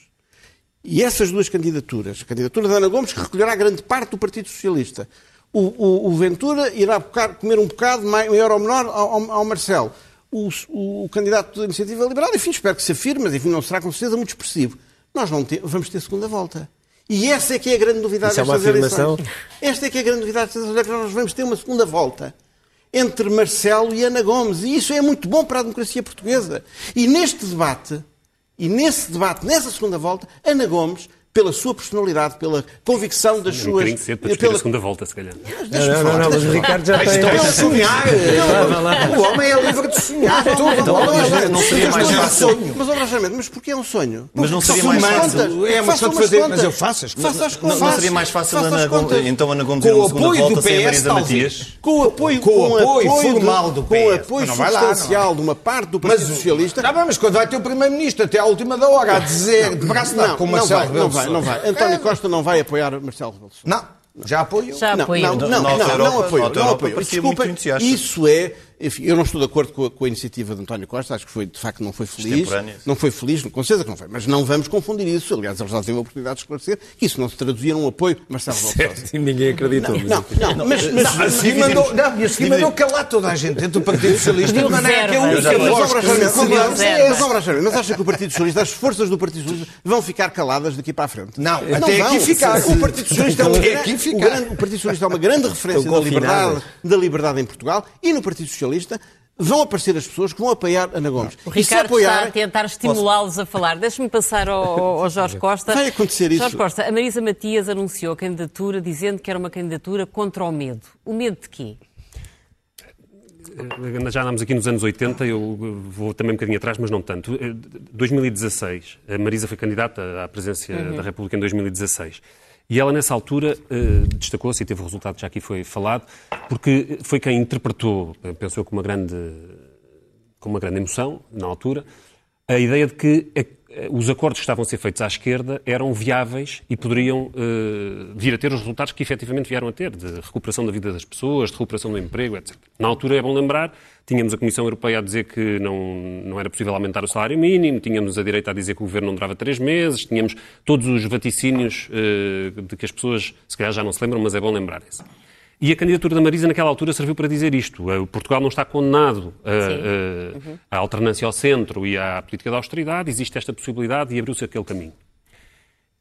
e essas duas candidaturas, a candidatura da Ana Gomes, que recolherá grande parte do Partido Socialista, o, o- o Ventura irá bocar- comer um bocado mai- maior ou menor ao, ao- Marcelo. o, o, o candidato da Iniciativa Liberal, enfim, espero que se afirme, mas enfim, não será com certeza muito expressivo. Nós não te, vamos ter segunda volta. E essa é que é a grande novidade Isso é destas afirmação? eleições. Esta é que é a grande novidade destas eleições, é que nós vamos ter uma segunda volta entre Marcelo e Ana Gomes. E isso é muito bom para a democracia portuguesa. E neste debate, e nesse debate, nessa segunda volta, Ana Gomes, pela sua personalidade, pela convicção das É um suas... bocadinho cedo para discutir pela- a segunda volta, se calhar. Não, não, não, não, mas o Ricardo já tem. Então, sonhar. O homem é livre de sonhar. Tudo. Então, mas não seria mais Mas, fácil. sonho. Mas, obviamente, mas porquê é um sonho? Mas não Porque seria mais fácil. É uma questão de fazer, mas eu faço as Faça as Não, contas. não seria mais fácil então Ana Gomes Com ir o numa segunda apoio do volta sem a PS, Marisa. Matias? Com o apoio, Com o apoio de- formal do com o PS. apoio é? substancial de uma parte do Partido Socialista. Tá bem, mas quando vai ter o Primeiro-Ministro até à última da hora a dizer de braço dado com Marcelo não Rebelo vai, não vai. António Costa não vai apoiar Marcelo Rebelo de Sousa. Não, já apoiou. Já Não, apoiou. não, não, não, não, não apoio, não apoio. Desculpa, isso é, enfim, eu não estou de acordo com a, com a iniciativa de António Costa, acho que foi, de facto, não foi feliz. Não foi feliz, com certeza que não foi, mas não vamos confundir isso. Aliás, eles já tiveram a oportunidade de esclarecer que isso não se traduzia num apoio Marcelo Rebelo. Sim, ninguém acreditou. mas- Não, não, mas, mas, A seguir mandou, não, e a seguir mandou calar toda a gente dentro do Partido Socialista de maneira que é a reservas. única Mas, voz obra que Jaime, se mas, acha que o Partido Socialista, as forças do Partido Socialista vão ficar caladas daqui para a frente? Não, até aqui vão. ficar. O Partido Socialista é um Até grande- aqui o ficar. grande- o Partido Socialista é uma grande referência da liberdade em Portugal e no Partido Socialista vão aparecer as pessoas que vão apoiar Ana Gomes. O E se Ricardo apoiar, está a tentar estimulá-los a falar. Deixe-me passar ao, ao- Jorge Costa. Vai acontecer isso. Jorge Costa, a Marisa Matias anunciou a candidatura dizendo que era uma candidatura contra o medo. O medo de quê? Já andámos aqui nos anos 80, eu vou também um bocadinho atrás, mas não tanto. Eh, 2016, a Marisa foi candidata à presidência da República em 2016. E ela, nessa altura, eh, destacou-se, e teve o resultado que já aqui foi falado, porque foi quem interpretou, eh, pensou com uma grande, com uma grande emoção, na altura, a ideia de que eh, os acordos que estavam a ser feitos à esquerda eram viáveis e poderiam vir a ter os resultados que efetivamente vieram a ter, de recuperação da vida das pessoas, de recuperação do emprego, etc. Na altura, é bom lembrar, tínhamos a Comissão Europeia a dizer que não, não era possível aumentar o salário mínimo, tínhamos a direita a dizer que o governo não durava três meses, tínhamos todos os vaticínios eh, de que as pessoas, se calhar já não se lembram, mas é bom lembrarem-se. E a candidatura da Marisa naquela altura serviu para dizer isto. Eh, Portugal não está condenado a, a- à alternância ao centro e à política da austeridade, existe esta possibilidade e abriu-se aquele caminho.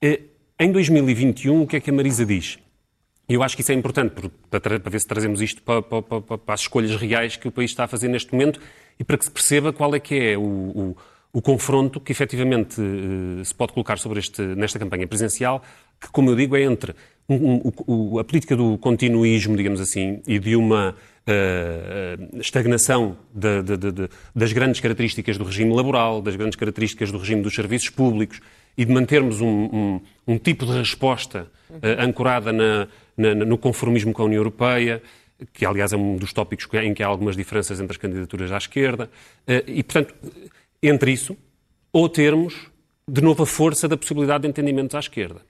Eh, Em 2021, o que é que a Marisa diz? Eu acho que isso é importante para, para ver se trazemos isto para, para- para- as escolhas reais que o país está a fazer neste momento e para que se perceba qual é que é o, o- o confronto que efetivamente eh, se pode colocar sobre este, nesta campanha presidencial, que, como eu digo, é entre um- um- a política do continuísmo, digamos assim, e de uma eh, estagnação da- da- da- das grandes características do regime laboral, das grandes características do regime dos serviços públicos e de mantermos um, um- um tipo de resposta eh, ancorada na- na- no conformismo com a União Europeia, que aliás é um dos tópicos em que há algumas diferenças entre as candidaturas à esquerda, eh, e portanto, entre isso, ou termos de novo a força da possibilidade de entendimentos à esquerda.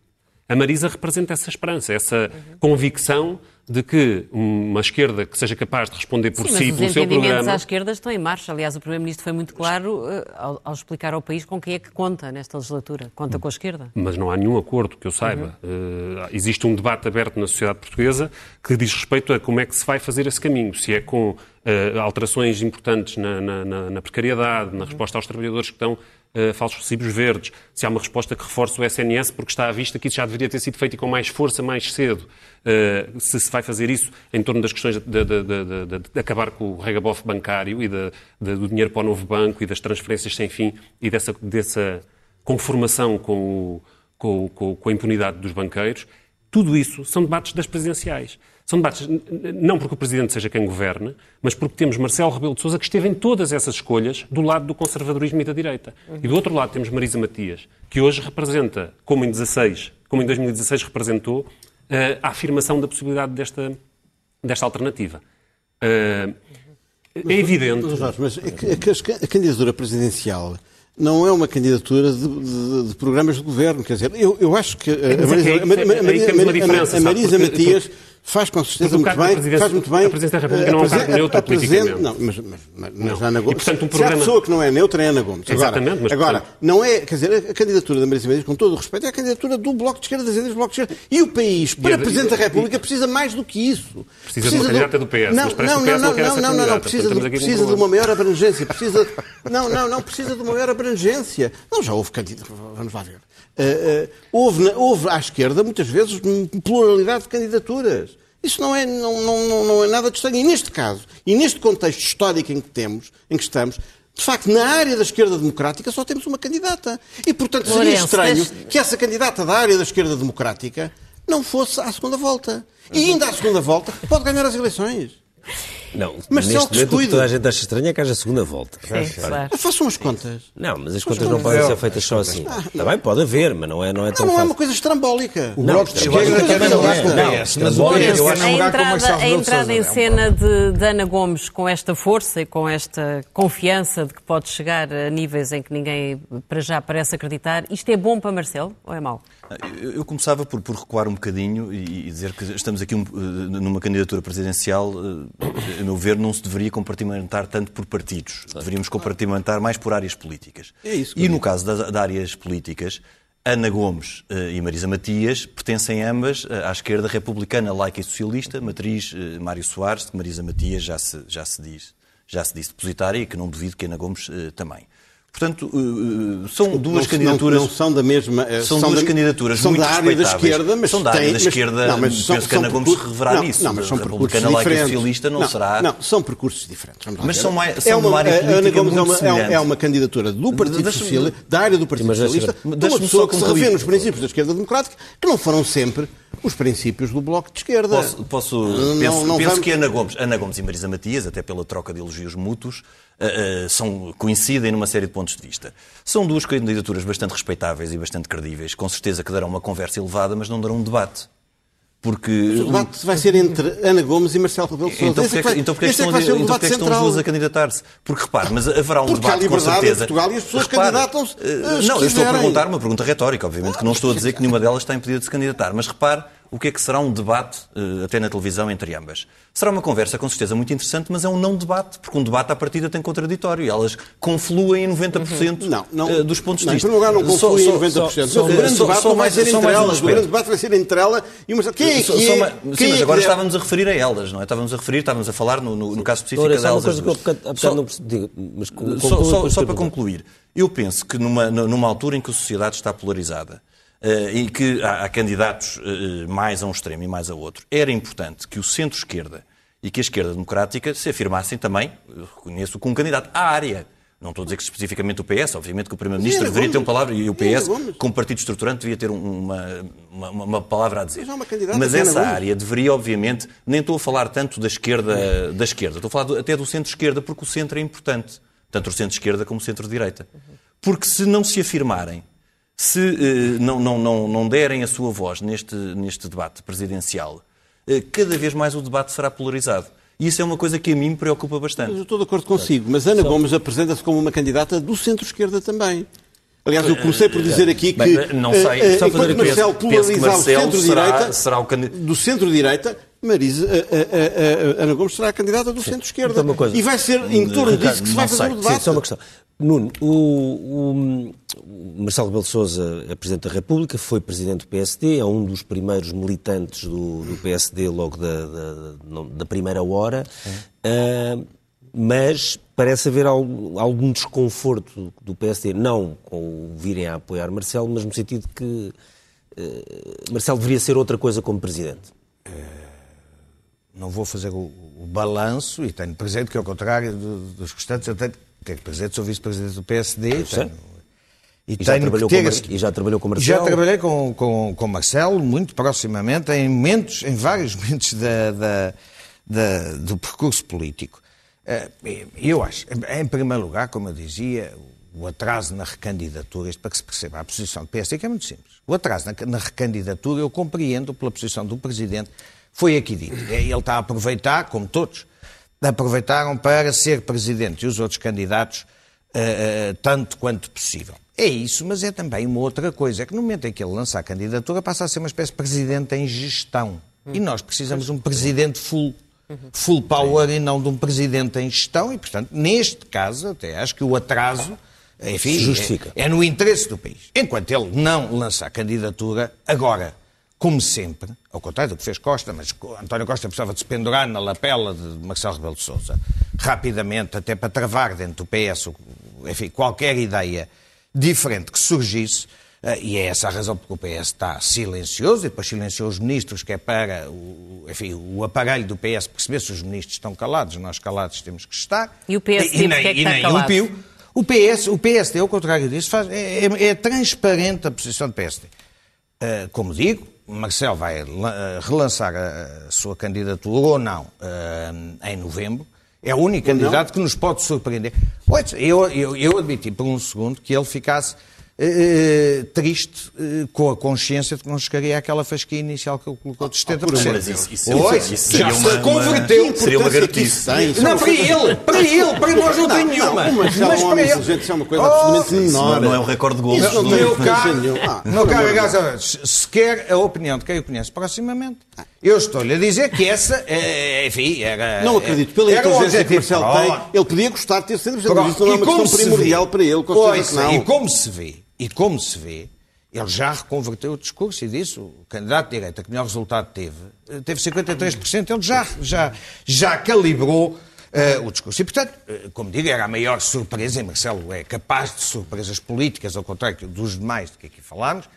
A Marisa representa essa esperança, essa convicção de que uma esquerda que seja capaz de responder por Sim, si, pelo os seu entendimentos programa. à esquerda estão em marcha. Aliás, o Primeiro-Ministro foi muito claro eh, ao, ao explicar ao país com quem é que conta nesta legislatura. Conta com a esquerda. Mas não há nenhum acordo que eu saiba. Eh, existe um debate aberto na sociedade portuguesa que diz respeito a como é que se vai fazer esse caminho. Se é com eh, alterações importantes na, na- na- na precariedade, na resposta aos trabalhadores que estão eh, falsos recibos verdes, se há uma resposta que reforce o SNS, porque está à vista que isso já deveria ter sido feito e com mais força mais cedo. Eh, se se vai fazer isso em torno das questões de, de- de- de- acabar com o regabof bancário e do dinheiro para o novo banco e das transferências sem fim e dessa, dessa conformação com, o- com com com a impunidade dos banqueiros, tudo isso são debates das presidenciais. São debates não porque o Presidente seja quem governe, mas porque temos Marcelo Rebelo de Sousa que esteve em todas essas escolhas do lado do conservadorismo e da direita. E do outro lado temos Marisa Matias, que hoje representa, como em 16, como em 2016 representou, eh, a afirmação da possibilidade desta, desta alternativa. Eh, é evidente. Mas, é é a candidatura presidencial não é uma candidatura de, de- de programas de governo. Quer dizer, eu, eu acho que a, Mas é Marisa, a? Marisa Matias Faz com certeza muito bem. Faz muito bem. a presidência da República não é um cargo neutro a presen- politicamente. Não, mas, mas, mas, mas Não. Ana Gomes. E, portanto, um Se há programa- pessoa que não é neutra, é Ana Gomes. Agora, Exatamente, mas, agora portanto- não é. Quer dizer, a candidatura da Marisa Mendes, com todo o respeito, é a candidatura do Bloco de Esquerda, das ideias do Bloco de Esquerda. E o país, para a- Presidente da e- República, precisa mais do que isso. Precisa de uma candidata do PS, Não, mas parece não, que o PS não, não quer essa não, não, não, candidata, precisa, de, precisa de uma maior abrangência. Precisa, não, não, não, precisa de uma maior abrangência. Não, já houve candidatos. Vamos lá ver. Uh, uh, houve, houve à esquerda, muitas vezes, pluralidade de candidaturas. Isso não é, não, não, não, é nada de estranho. E neste caso, e neste contexto histórico em que temos, em que estamos, de facto, na área da esquerda democrática só temos uma candidata. E, portanto, seria estranho que essa candidata da área da esquerda democrática não fosse à segunda volta. E ainda à segunda volta pode ganhar as eleições. Não, Mas neste é o momento o que toda a gente acha estranho é que haja segunda volta. Sim, claro. Façam as contas. Não, mas as contas não podem ser feitas só assim. Está bem, pode haver, mas não é, não é tão Não, não é uma coisa estrambólica. O Bloco de Esquerda quer não, jogar não, com o não, PS, não, mas não, o não, PS eu quer acho- A entrada, a entrada em cena de, de Ana Gomes com esta força e com esta confiança de que pode chegar a níveis em que ninguém para já parece acreditar, isto é bom para Marcelo ou é mau? Eu começava por, por recuar um bocadinho e, e dizer que estamos aqui um, eh, numa candidatura presidencial, eh, a meu ver, não se deveria compartimentar tanto por partidos. Deveríamos compartimentar mais por áreas políticas. É isso e no caso das, das áreas políticas, Ana Gomes eh, e Marisa Matias pertencem ambas à esquerda republicana, laica e socialista, matriz Mário Soares, que Marisa Matias já se, já se diz, já se disse depositária e que não duvido que Ana Gomes também. Portanto, eh, eh, são duas Não- candidaturas. Não, não são da mesma. eh, São duas da, candidaturas são muito da área da esquerda, mas São da área têm- da mas- esquerda, não, mas penso são- que são Ana Gomes percursos- reverá não, nisso. Não, mas são percursos diferentes. socialista não será- Não, são percursos diferentes. Mas são mais- é são de uma, área Ana Gomes é uma, é, é uma candidatura do Partido Socialista, da área do Partido Mas Socialista, de uma pessoa que se revê nos princípios da esquerda democrática, que não foram sempre os princípios do Bloco de Esquerda. Posso, posso- Não- penso, não penso vamos- que Ana Gomes, Ana Gomes e Marisa Matias, até pela troca de elogios mútuos, são, coincidem numa série de pontos de vista. São duas candidaturas bastante respeitáveis e bastante credíveis, com certeza que darão uma conversa elevada, mas não darão um debate. Porque O debate vai ser entre Ana Gomes e Marcelo Rebelo de Sousa. Então é que vai- então porquê é que é estão, então debate porquê é que estão as duas a candidatar-se? Porque repare, mas haverá um Porque há debate com em certeza. Portugal e as pessoas Repare, candidatam-se, eh, eh, Não, eu estou a perguntar uma pergunta retórica, obviamente, que não estou a dizer que nenhuma delas está impedida de se candidatar. Mas repare o que é que será um debate, eh, até na televisão, entre ambas. Será uma conversa, com certeza, muito interessante, mas é um não debate, porque um debate à partida tem contraditório e elas confluem em 90% Não, não, eh, dos pontos não, de Em vista. primeiro lugar, não Só- confluem só- em 90%. só- o grande só- debate só vai ser só entre elas. O grande debate vai ser entre ela e Marcelo. Quem é Só- que só é? uma- Sim, é mas agora deve- estávamos a referir a elas, não é? Estávamos a referir, estávamos a falar no, caso específico é uma delas. coisa as que eu Só- não percebi. Mas só, só- só para concluir, eu penso que numa, numa altura em que a sociedade está polarizada e que há, candidatos eh, mais a um extremo e mais a outro, era importante que o centro-esquerda e que a esquerda democrática se afirmassem também, reconheço, com um candidato à área. Não estou a dizer que especificamente o PS, obviamente que o Primeiro-Ministro deveria ter uma Gomes. palavra e o PS, Gomes. como partido estruturante, devia ter um- uma, uma, uma palavra a dizer. Mas uma candidata Mas essa Gomes. área deveria, obviamente, nem estou a falar tanto da esquerda, da esquerda, estou a falar até do centro-esquerda, porque o centro é importante, tanto o centro-esquerda como o centro-direita. Porque se não se afirmarem, se eh, não, não, não, não derem a sua voz neste, neste debate presidencial, eh, cada vez mais o debate será polarizado. E isso é uma coisa que a mim me preocupa Mas bastante. eu estou de acordo consigo, mas Ana Gomes apresenta-se como uma candidata do centro-esquerda também. Aliás, eu comecei por dizer aqui que, Bem, não sei, só fazer enquanto aqui- Marcelo penso- penso polarizar o Marcelo centro-direita, será- será o candi- do centro-direita, Marisa, eh, eh, eh, Ana Gomes será a candidata do centro-esquerda. Então. E vai ser em torno Ricardo, disso que se vai fazer sei. o Sim, debate. só uma questão. Nuno, o, o- Marcelo Rebelo de Sousa é Presidente da República, foi Presidente do PSD, é um dos primeiros militantes do, do PSD logo da, da- da primeira hora, Ah, mas parece haver algum, algum desconforto do PSD, não com o virem a apoiar Marcelo, mas no sentido que ah, Marcelo deveria ser outra coisa como Presidente. Não vou fazer o, o balanço e tenho presente que, ao contrário do- dos restantes, eu tenho, tenho presente, sou vice-presidente do PSD e sei. tenho, e E já, trabalhou ter com, e já trabalhou com já Marcelo? trabalhei com, com, com Marcelo muito proximamente, em momentos, em vários momentos da, da- da- do percurso político. Eh, e Eu acho, em primeiro lugar, como eu dizia, o atraso na recandidatura, isto para que se perceba a posição do PSD, que é muito simples. O atraso na, na recandidatura, eu compreendo pela posição do Presidente, foi aqui dito. Ele está a aproveitar, como todos, aproveitaram para ser Presidente e os outros candidatos eh, tanto quanto possível. É isso, mas é também uma outra coisa, é que no momento em que ele lança a candidatura passa a ser uma espécie de Presidente em gestão. E nós precisamos de um presidente full, full power e não de um presidente em gestão. E, portanto, neste caso, até acho que o atraso enfim, Justifica. É, é no interesse do país. Enquanto ele não lançar candidatura, agora, como sempre, ao contrário do que fez Costa, mas António Costa precisava de se pendurar na lapela de Marcelo Rebelo de Sousa, rapidamente, até para travar dentro do PS, enfim, qualquer ideia diferente que surgisse, eh, e é essa a razão porque o PS está silencioso, e depois silenciou os ministros, que é para o, enfim, o aparelho do PS perceber se os ministros estão calados, nós calados temos que estar. E o PSD, e, nem, porque é que e nem calado? o PIO. O, PS, o PSD, ao contrário disso, faz, é, é- é transparente a posição do PSD. Uh, como digo, Marcelo vai uh, relançar a, sua candidatura ou não uh, em novembro. É o único candidato que nos pode surpreender. Eu, eu, eu admiti por um segundo que ele ficasse uh, triste uh, com a consciência de que não chegaria àquela fasquia inicial que ele colocou de 70%. Mas isso- isso- Pois, isso já se converteu. uma- seria uma é Não, uma para ele, para ele, para nós não tem nenhuma. Não, mas é um homem inteligente, isso é uma coisa absolutamente menor. não é um recorde de gols. Isso não Não, tem Meu caro, nenhuma. Ah, meu caro. Gaza, se quer a opinião de quem o conhece proximamente, eu estou-lhe a dizer que essa, eh, enfim, era. Não acredito. Pela era inteligência que. Marcelo tem, ele podia gostar de ter sido presidente, mas Pronto. isso não é uma questão primordial para ele, com certeza que Ouça, não. E como se vê, e como se vê, ele já reconverteu o discurso e disse, o candidato de direita que melhor resultado teve, eh, teve 53%, ele já, já, já calibrou eh, o discurso. E, portanto, eh, como digo, era a maior surpresa, e Marcelo é capaz de surpresas políticas, ao contrário dos demais de que aqui falámos,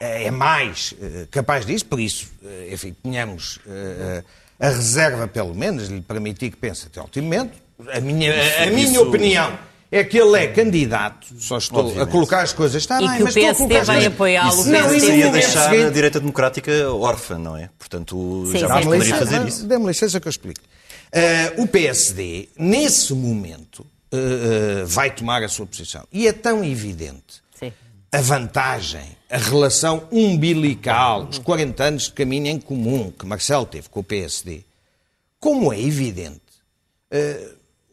eh, é mais capaz disso, por isso, enfim, tenhamos eh, a reserva, pelo menos, de lhe permitir que pense até ao último momento. A minha, a, a minha opinião é que ele é candidato, só estou a Obviamente. colocar as coisas, está E bem, que o mas estou a PSD colocar as vai apoiá-lo, o Isso Não, e seria momento deixar seguinte- a direita democrática órfã, não é? Portanto, Sim, já sim. mais Dá-me poderia licença, fazer isso. dê-me licença que eu explique. Eh, o PSD, nesse momento, eh, eh, vai tomar a sua posição. E é tão evidente Sim. a vantagem, a relação umbilical, os 40 anos de caminho em comum que Marcelo teve com o PSD, como é evidente,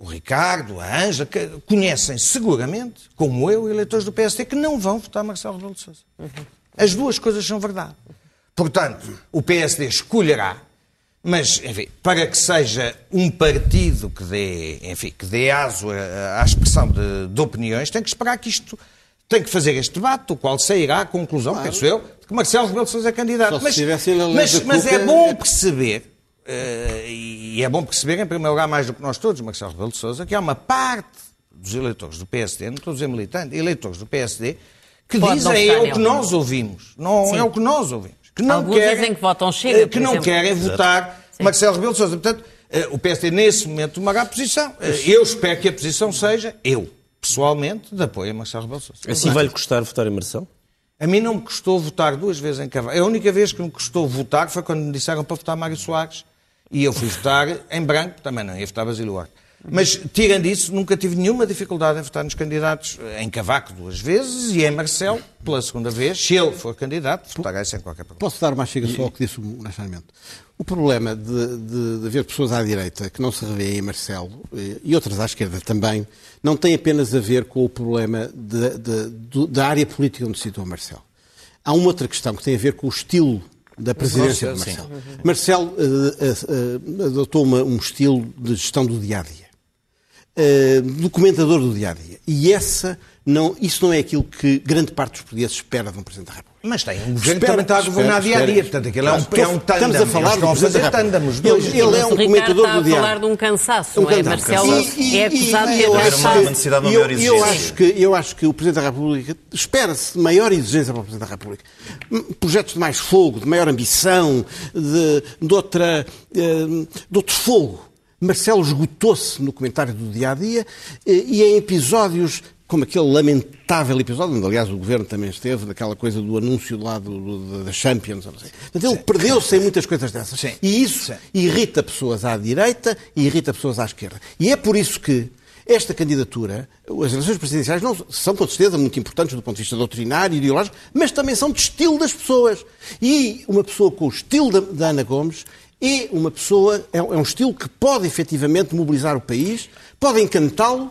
o Ricardo, a que conhecem seguramente, como eu, eleitores do PSD, que não vão votar Marcelo Rebelo de Sousa. As duas coisas são verdade. Portanto, o PSD escolherá, mas, enfim, para que seja um partido que dê, enfim, que dê aso à, expressão de, de opiniões, tem que esperar que isto, tem que fazer este debate, do qual sairá a conclusão, penso eu, de que Marcelo Rebelo de Sousa é candidato. Mas, mas, mas é bom perceber, eh, e é bom perceber, em primeiro lugar, mais do que nós todos, Marcelo Rebelo de Sousa, que há uma parte dos eleitores do PSD, não estou a dizer militante, eleitores do PSD, que Pode dizem é o que nós ouvimos. Não Sim. é o que nós ouvimos. Que não Alguns querem, dizem que votam Chega, eh, Que não exemplo. querem votar Sim. Marcelo Rebelo de Sousa. Portanto, eh, o PSD nesse momento tomará posição. Eh, Eu espero que a posição seja, eu, pessoalmente, de apoio a Marcelo Rebelo de Sousa. Assim vai-lhe custar votar em Marcelo? A mim não me custou votar duas vezes em Cavaco. A única vez que me custou votar foi quando me disseram para votar Mário Soares. E eu fui votar em branco, também não ia votar Basílio Duarte. Mas, tirando isso, nunca tive nenhuma dificuldade em votar nos candidatos em Cavaco duas vezes e em Marcelo pela segunda vez. Se ele for candidato, votarei sem qualquer problema. Posso dar uma chega só ao que disse o Nascimento? O problema de, de, de haver pessoas à direita que não se revêem em Marcelo eh, e outras à esquerda também, não tem apenas a ver com o problema de- da área política onde se situa Marcelo. Há uma outra questão que tem a ver com o estilo da presidência de. Marcelo. Marcelo eh, eh, eh, adotou uma- um estilo de gestão do dia-a-dia. Uh, documentador do dia a dia. E essa não, isso não é aquilo que grande parte dos portugueses espera de um Presidente da República. Mas tem um governo que também está a governar dia a dia. Portanto, aquilo é um, é um tandem. Estamos a falar do Presidente da tandem, os República. dois. Ele, ele é um o Ricardo comentador está do a dia falar de um cansaço, Um não é? Marcelo E- é e- acusado e de eu ter acho eu, eu que Eu acho que o Presidente da República espera-se maior exigência para o Presidente da República. Projetos de mais fogo, de maior ambição, de, de, outra, eh, de outro fogo. Marcelo esgotou-se no comentário do dia a dia eh, e em episódios como aquele lamentável episódio, onde aliás o governo também esteve, daquela coisa do anúncio lá do, do- da Champions. não sei. Portanto, ele perdeu-se em muitas coisas dessas. Sim. E isso Sim. irrita pessoas à direita e irrita pessoas à esquerda. E é por isso que esta candidatura, as eleições presidenciais, não são com certeza muito importantes do ponto de vista doutrinário e ideológico, mas também são de estilo das pessoas. E uma pessoa com o estilo da, da Ana Gomes é uma pessoa, é, é um estilo que pode efetivamente mobilizar o país, pode encantá-lo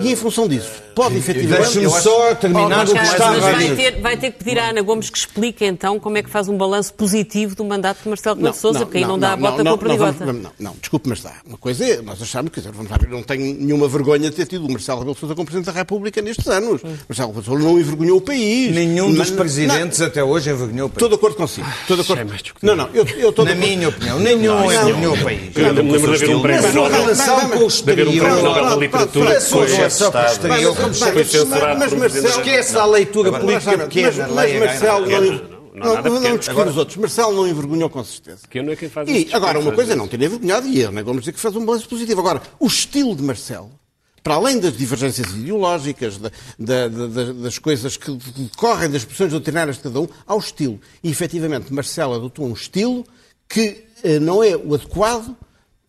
E em função disso, pode efetivamente. Deixe-me só terminar Mas o que estava a vai ter, vai ter que pedir à Ana Gomes que explique então como é que faz um balanço positivo do mandato de Marcelo Rebelo de Sousa, porque aí não, dá a bota com a perdigota. Não, não, não, desculpe, mas dá. Uma coisa é, nós achamos, quer dizer, vamos lá ver, não tenho nenhuma vergonha de ter tido o Marcelo Rebelo de Sousa como Presidente da República nestes anos. Marcelo Rebelo de Sousa não envergonhou o país. Nenhum dos presidentes até hoje envergonhou o Estou país. de acordo consigo. Estou de acordo. é. Não, não, eu, eu estou Na minha opinião, nenhum envergonhou o país. Eu lembro de haver um prémio Nobel. relação com o um exterior. Foi relação com o Estado. exterior, como Mas- mas Marcelo-. Esquece a leitura política pequena. mas, Marcelo não, Não, não, não, discutir os outros. Marcelo não envergonhou com certeza. Que não é quem faz E agora, uma coisa é não ter envergonhado e eu, não vamos dizer que fez um balanço positivo. Agora, o estilo de Marcelo, para além das divergências ideológicas, da- da- da- das coisas que decorrem das posições doutrinárias de cada um, há o estilo. E, efetivamente, Marcelo adotou um estilo que eh, não é o adequado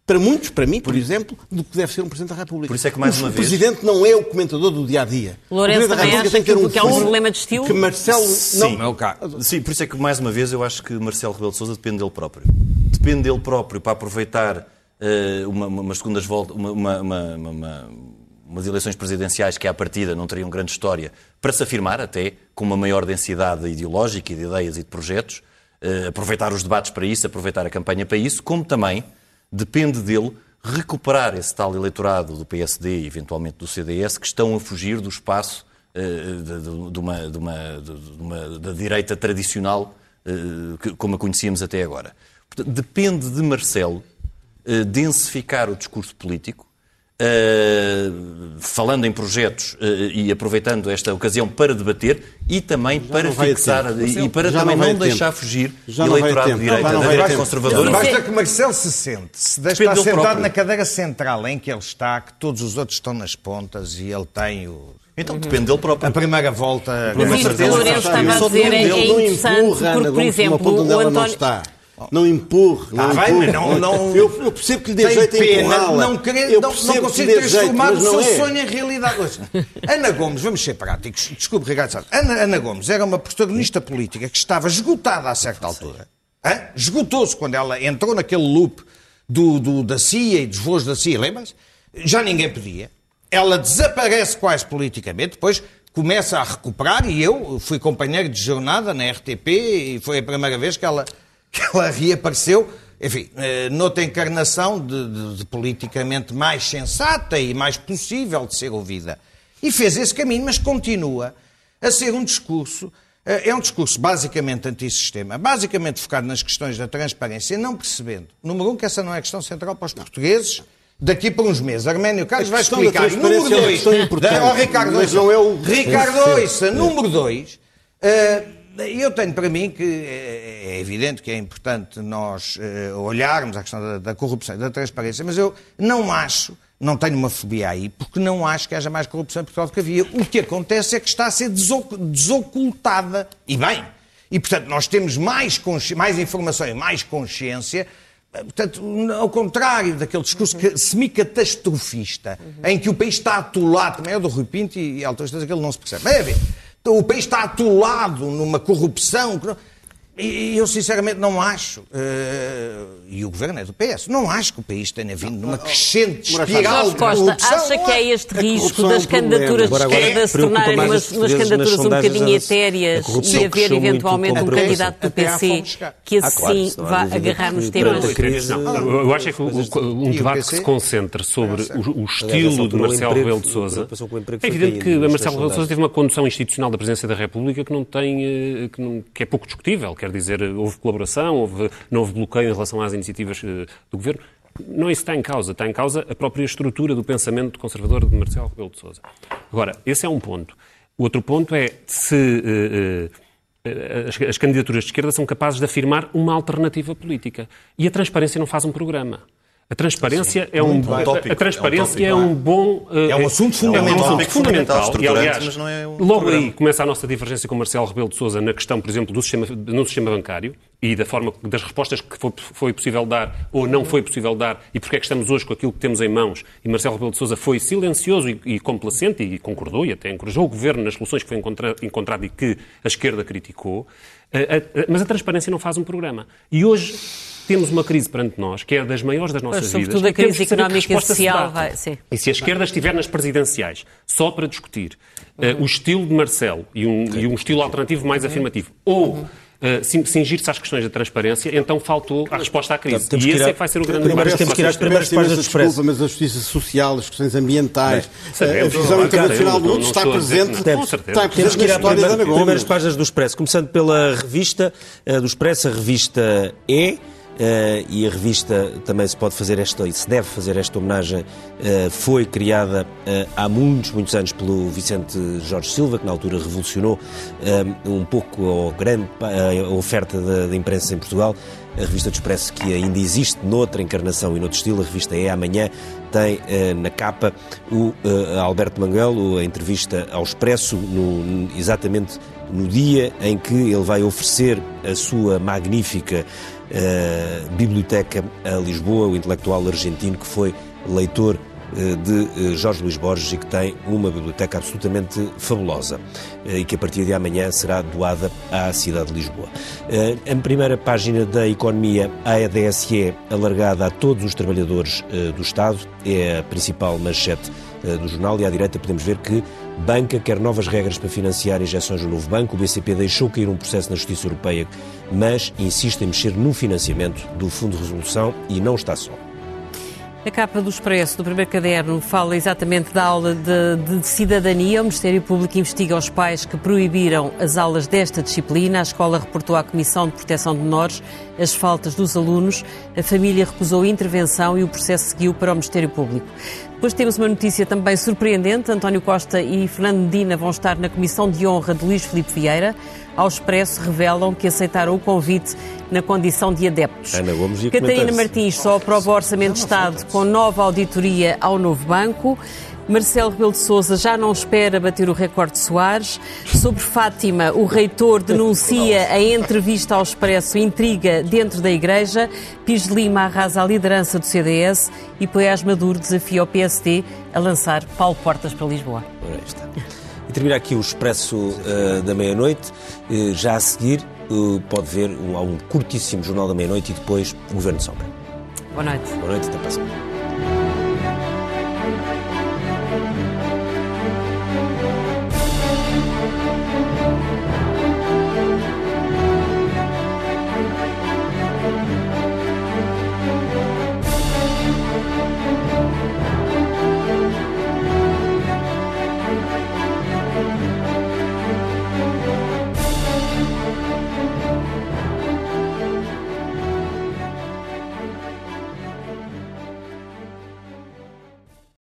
para muitos, para mim, por exemplo, do que deve ser um Presidente da República. Por isso é que, mais o, uma o vez- Presidente não é o comentador do dia-a-dia. Lourenço o Presidente da também República acha tem que ter que- um que há um fundo problema de estilo? Que Marcelo Sim, não... Sim, por isso é que, mais uma vez, eu acho que Marcelo Rebelo de Sousa depende dele próprio. Depende dele próprio para aproveitar eh, uma, uma- umas segundas voltas, uma, uma- uma- uma- umas eleições presidenciais que, à partida, não teriam grande história, para se afirmar até com uma maior densidade ideológica e de ideias e de projetos, eh, aproveitar os debates para isso, aproveitar a campanha para isso, como também depende dele recuperar esse tal eleitorado do PSD e eventualmente do CDS que estão a fugir do espaço eh, de, uma, de uma- de- uma- da direita tradicional eh, como a conhecíamos até agora. Portanto, depende de Marcelo eh, densificar o discurso político, eh, falando em projetos eh, e aproveitando esta ocasião para debater e também para não vai a fixar tempo. e para Já também não não deixar tempo. fugir Já eleitorado de direita, Já da direita conservadora. Basta que Marcelo se sente. Se deixa estar sentado próprio. na cadeira central em que ele está, que todos os outros estão nas pontas e ele tem o... Então depende dele próprio. a primeira volta. Que que o Lourenço estava a dizer é, é interessante, porque, por exemplo, o António... Não empurre, não bem, empurre. mas não- não- eu, eu percebo que lhe dê jeito pena não, querer, Eu não, não consigo dê jeito, transformar o seu é. sonho em realidade. Ana Gomes, vamos ser práticos. Desculpe, Ricardo Salles. Ana, Ana Gomes era uma protagonista política que estava esgotada a certa altura. Esgotou-se quando ela entrou naquele loop do, do- da CIA e dos voos da CIA, lembra-se? Já ninguém podia. Ela desaparece quase politicamente, depois começa a recuperar e eu fui companheiro de jornada na RTP e foi a primeira vez que ela, que ela reapareceu, enfim, eh, noutra encarnação de, de- de politicamente mais sensata e mais possível de ser ouvida. E fez esse caminho, mas continua a ser um discurso, eh, é um discurso basicamente antissistema, basicamente focado nas questões da transparência, não percebendo, número um, que essa não é a questão central para os portugueses, daqui por uns meses. Arménio Carlos vai da explicar. Número é uma dois, da- ó, Ricardo, mas não é o- Ricardo, o- ouça, número dois, eh, eu tenho para mim que é evidente que é importante nós eh, olharmos a questão da, da corrupção e da transparência, mas eu não acho, não tenho uma fobia aí, porque não acho que haja mais corrupção em Portugal do que havia. O que acontece é que está a ser desoc- desocultada. E bem. E, portanto, nós temos mais, mais informação e mais consciência eh, Portanto, ao contrário daquele discurso que- semicatastrofista, em que o país está atolado, também é do Rui Pinto e autoristas, aquele não se percebe. Mas, é bem, o país está atolado numa corrupção. que não- E eu, sinceramente, não acho, eh, e o governo é do PS, não acho que o país tenha vindo numa crescente espiral de Costa, corrupção. acha não que é? é este risco das é problema. candidaturas de esquerda se tornarem umas, umas candidaturas um bocadinho etéreas e haver eventualmente um candidato do PC que Ah, assim vá agarrar nos temas. eu acho é que o- um debate que se concentra sobre o, o estilo de o Marcelo Rebelo de Sousa. É evidente que Marcelo Rebelo de Sousa teve uma condução institucional da presidência da República que não tem, eh, que é pouco discutível. Quer dizer, houve colaboração, houve, não houve bloqueio em relação às iniciativas eh, do governo. Não isso está em causa. Está em causa a própria estrutura do pensamento conservador de Marcelo Rebelo de Sousa. Agora, esse é um ponto. O outro ponto é se eh, eh, as candidaturas de esquerda são capazes de afirmar uma alternativa política. E a transparência não faz um programa. A transparência é um, bem. a- Tópico, a transparência é é um um, bom eh, É um assunto fundamental. É um assunto tópico fundamental, fundamental. E aliás, mas não é um logo programa. aí começa a nossa divergência com Marcelo Rebelo de Sousa na questão, por exemplo, do sistema, no sistema bancário e da forma das respostas que foi, foi possível dar ou não foi possível dar e porque é que estamos hoje com aquilo que temos em mãos. E Marcelo Rebelo de Sousa foi silencioso e, e complacente e concordou e até encorajou o governo nas soluções que foi encontra, encontrado e que a esquerda criticou. Mas a transparência não faz um programa. E hoje temos uma crise perante nós, que é das maiores das nossas Pois, vidas. sobretudo a crise económica e social vai-. E se a esquerda estiver nas presidenciais só para discutir eh, o estilo de Marcelo e um, e um estilo alternativo mais afirmativo, ou eh, sim- cingir-se às questões da transparência, então faltou a resposta à crise. Temos e ir esse é que vai ser o grande primeiro debate. temos que ir às primeiras páginas do Expresso. mas a justiça social, as questões ambientais, Sabemos, a visão claro, internacional do mundo está presente. Com certeza. está Temos presente que ir na às história da primeiras páginas do Expresso, começando pela revista eh, do Expresso, a revista E. eh, e a revista também se pode fazer esta, e se deve fazer esta homenagem, eh, foi criada eh, há muitos, muitos anos pelo Vicente Jorge Silva, que na altura revolucionou um pouco a grande oferta da, imprensa em Portugal. A revista do Expresso, que ainda existe noutra encarnação e noutro estilo, a revista É Amanhã, tem na capa o Alberto Manguelo, a entrevista ao Expresso, no- no- exatamente no dia em que ele vai oferecer a sua magnífica biblioteca a Lisboa, o intelectual argentino que foi leitor eh, de eh, Jorge Luís Borges e que tem uma biblioteca absolutamente fabulosa eh, e que a partir de amanhã será doada à cidade de Lisboa. A primeira página da Economia, a EDSE, alargada a todos os trabalhadores do Estado, é a principal manchete do jornal e à direita podemos ver que Banca quer novas regras para financiar injeções no novo banco. O BCP deixou cair um processo na Justiça Europeia, mas insiste em mexer no financiamento do Fundo de Resolução e não está só. A capa do Expresso, do primeiro caderno, fala exatamente da aula de, de cidadania. O Ministério Público investiga os pais que proibiram as aulas desta disciplina. A escola reportou à Comissão de Proteção de Menores as faltas dos alunos. A família recusou intervenção e o processo seguiu para o Ministério Público. Depois temos uma notícia também surpreendente. António Costa e Fernando Medina vão estar na Comissão de Honra de Luís Filipe Vieira. Ao Expresso revelam que aceitaram o convite na condição de adeptos. Ana Gomes ia Catarina. Martins só aprova o Orçamento de Estado com nova auditoria ao novo banco. Marcelo Rebelo de Sousa já não espera bater o recorde de Soares. Sobre Fátima, o reitor denuncia a entrevista ao Expresso intriga dentro da Igreja. Pires de Lima arrasa a liderança do CDS e Poiás Maduro desafia o PSD a lançar Paulo Portas para Lisboa. Ora, aí está. E termina aqui o Expresso eh, da meia-noite. Eh, já a seguir, eh, pode ver um, um curtíssimo Jornal da Meia-Noite e depois o Governo de Sombra. Boa noite. Boa noite, até para a semana.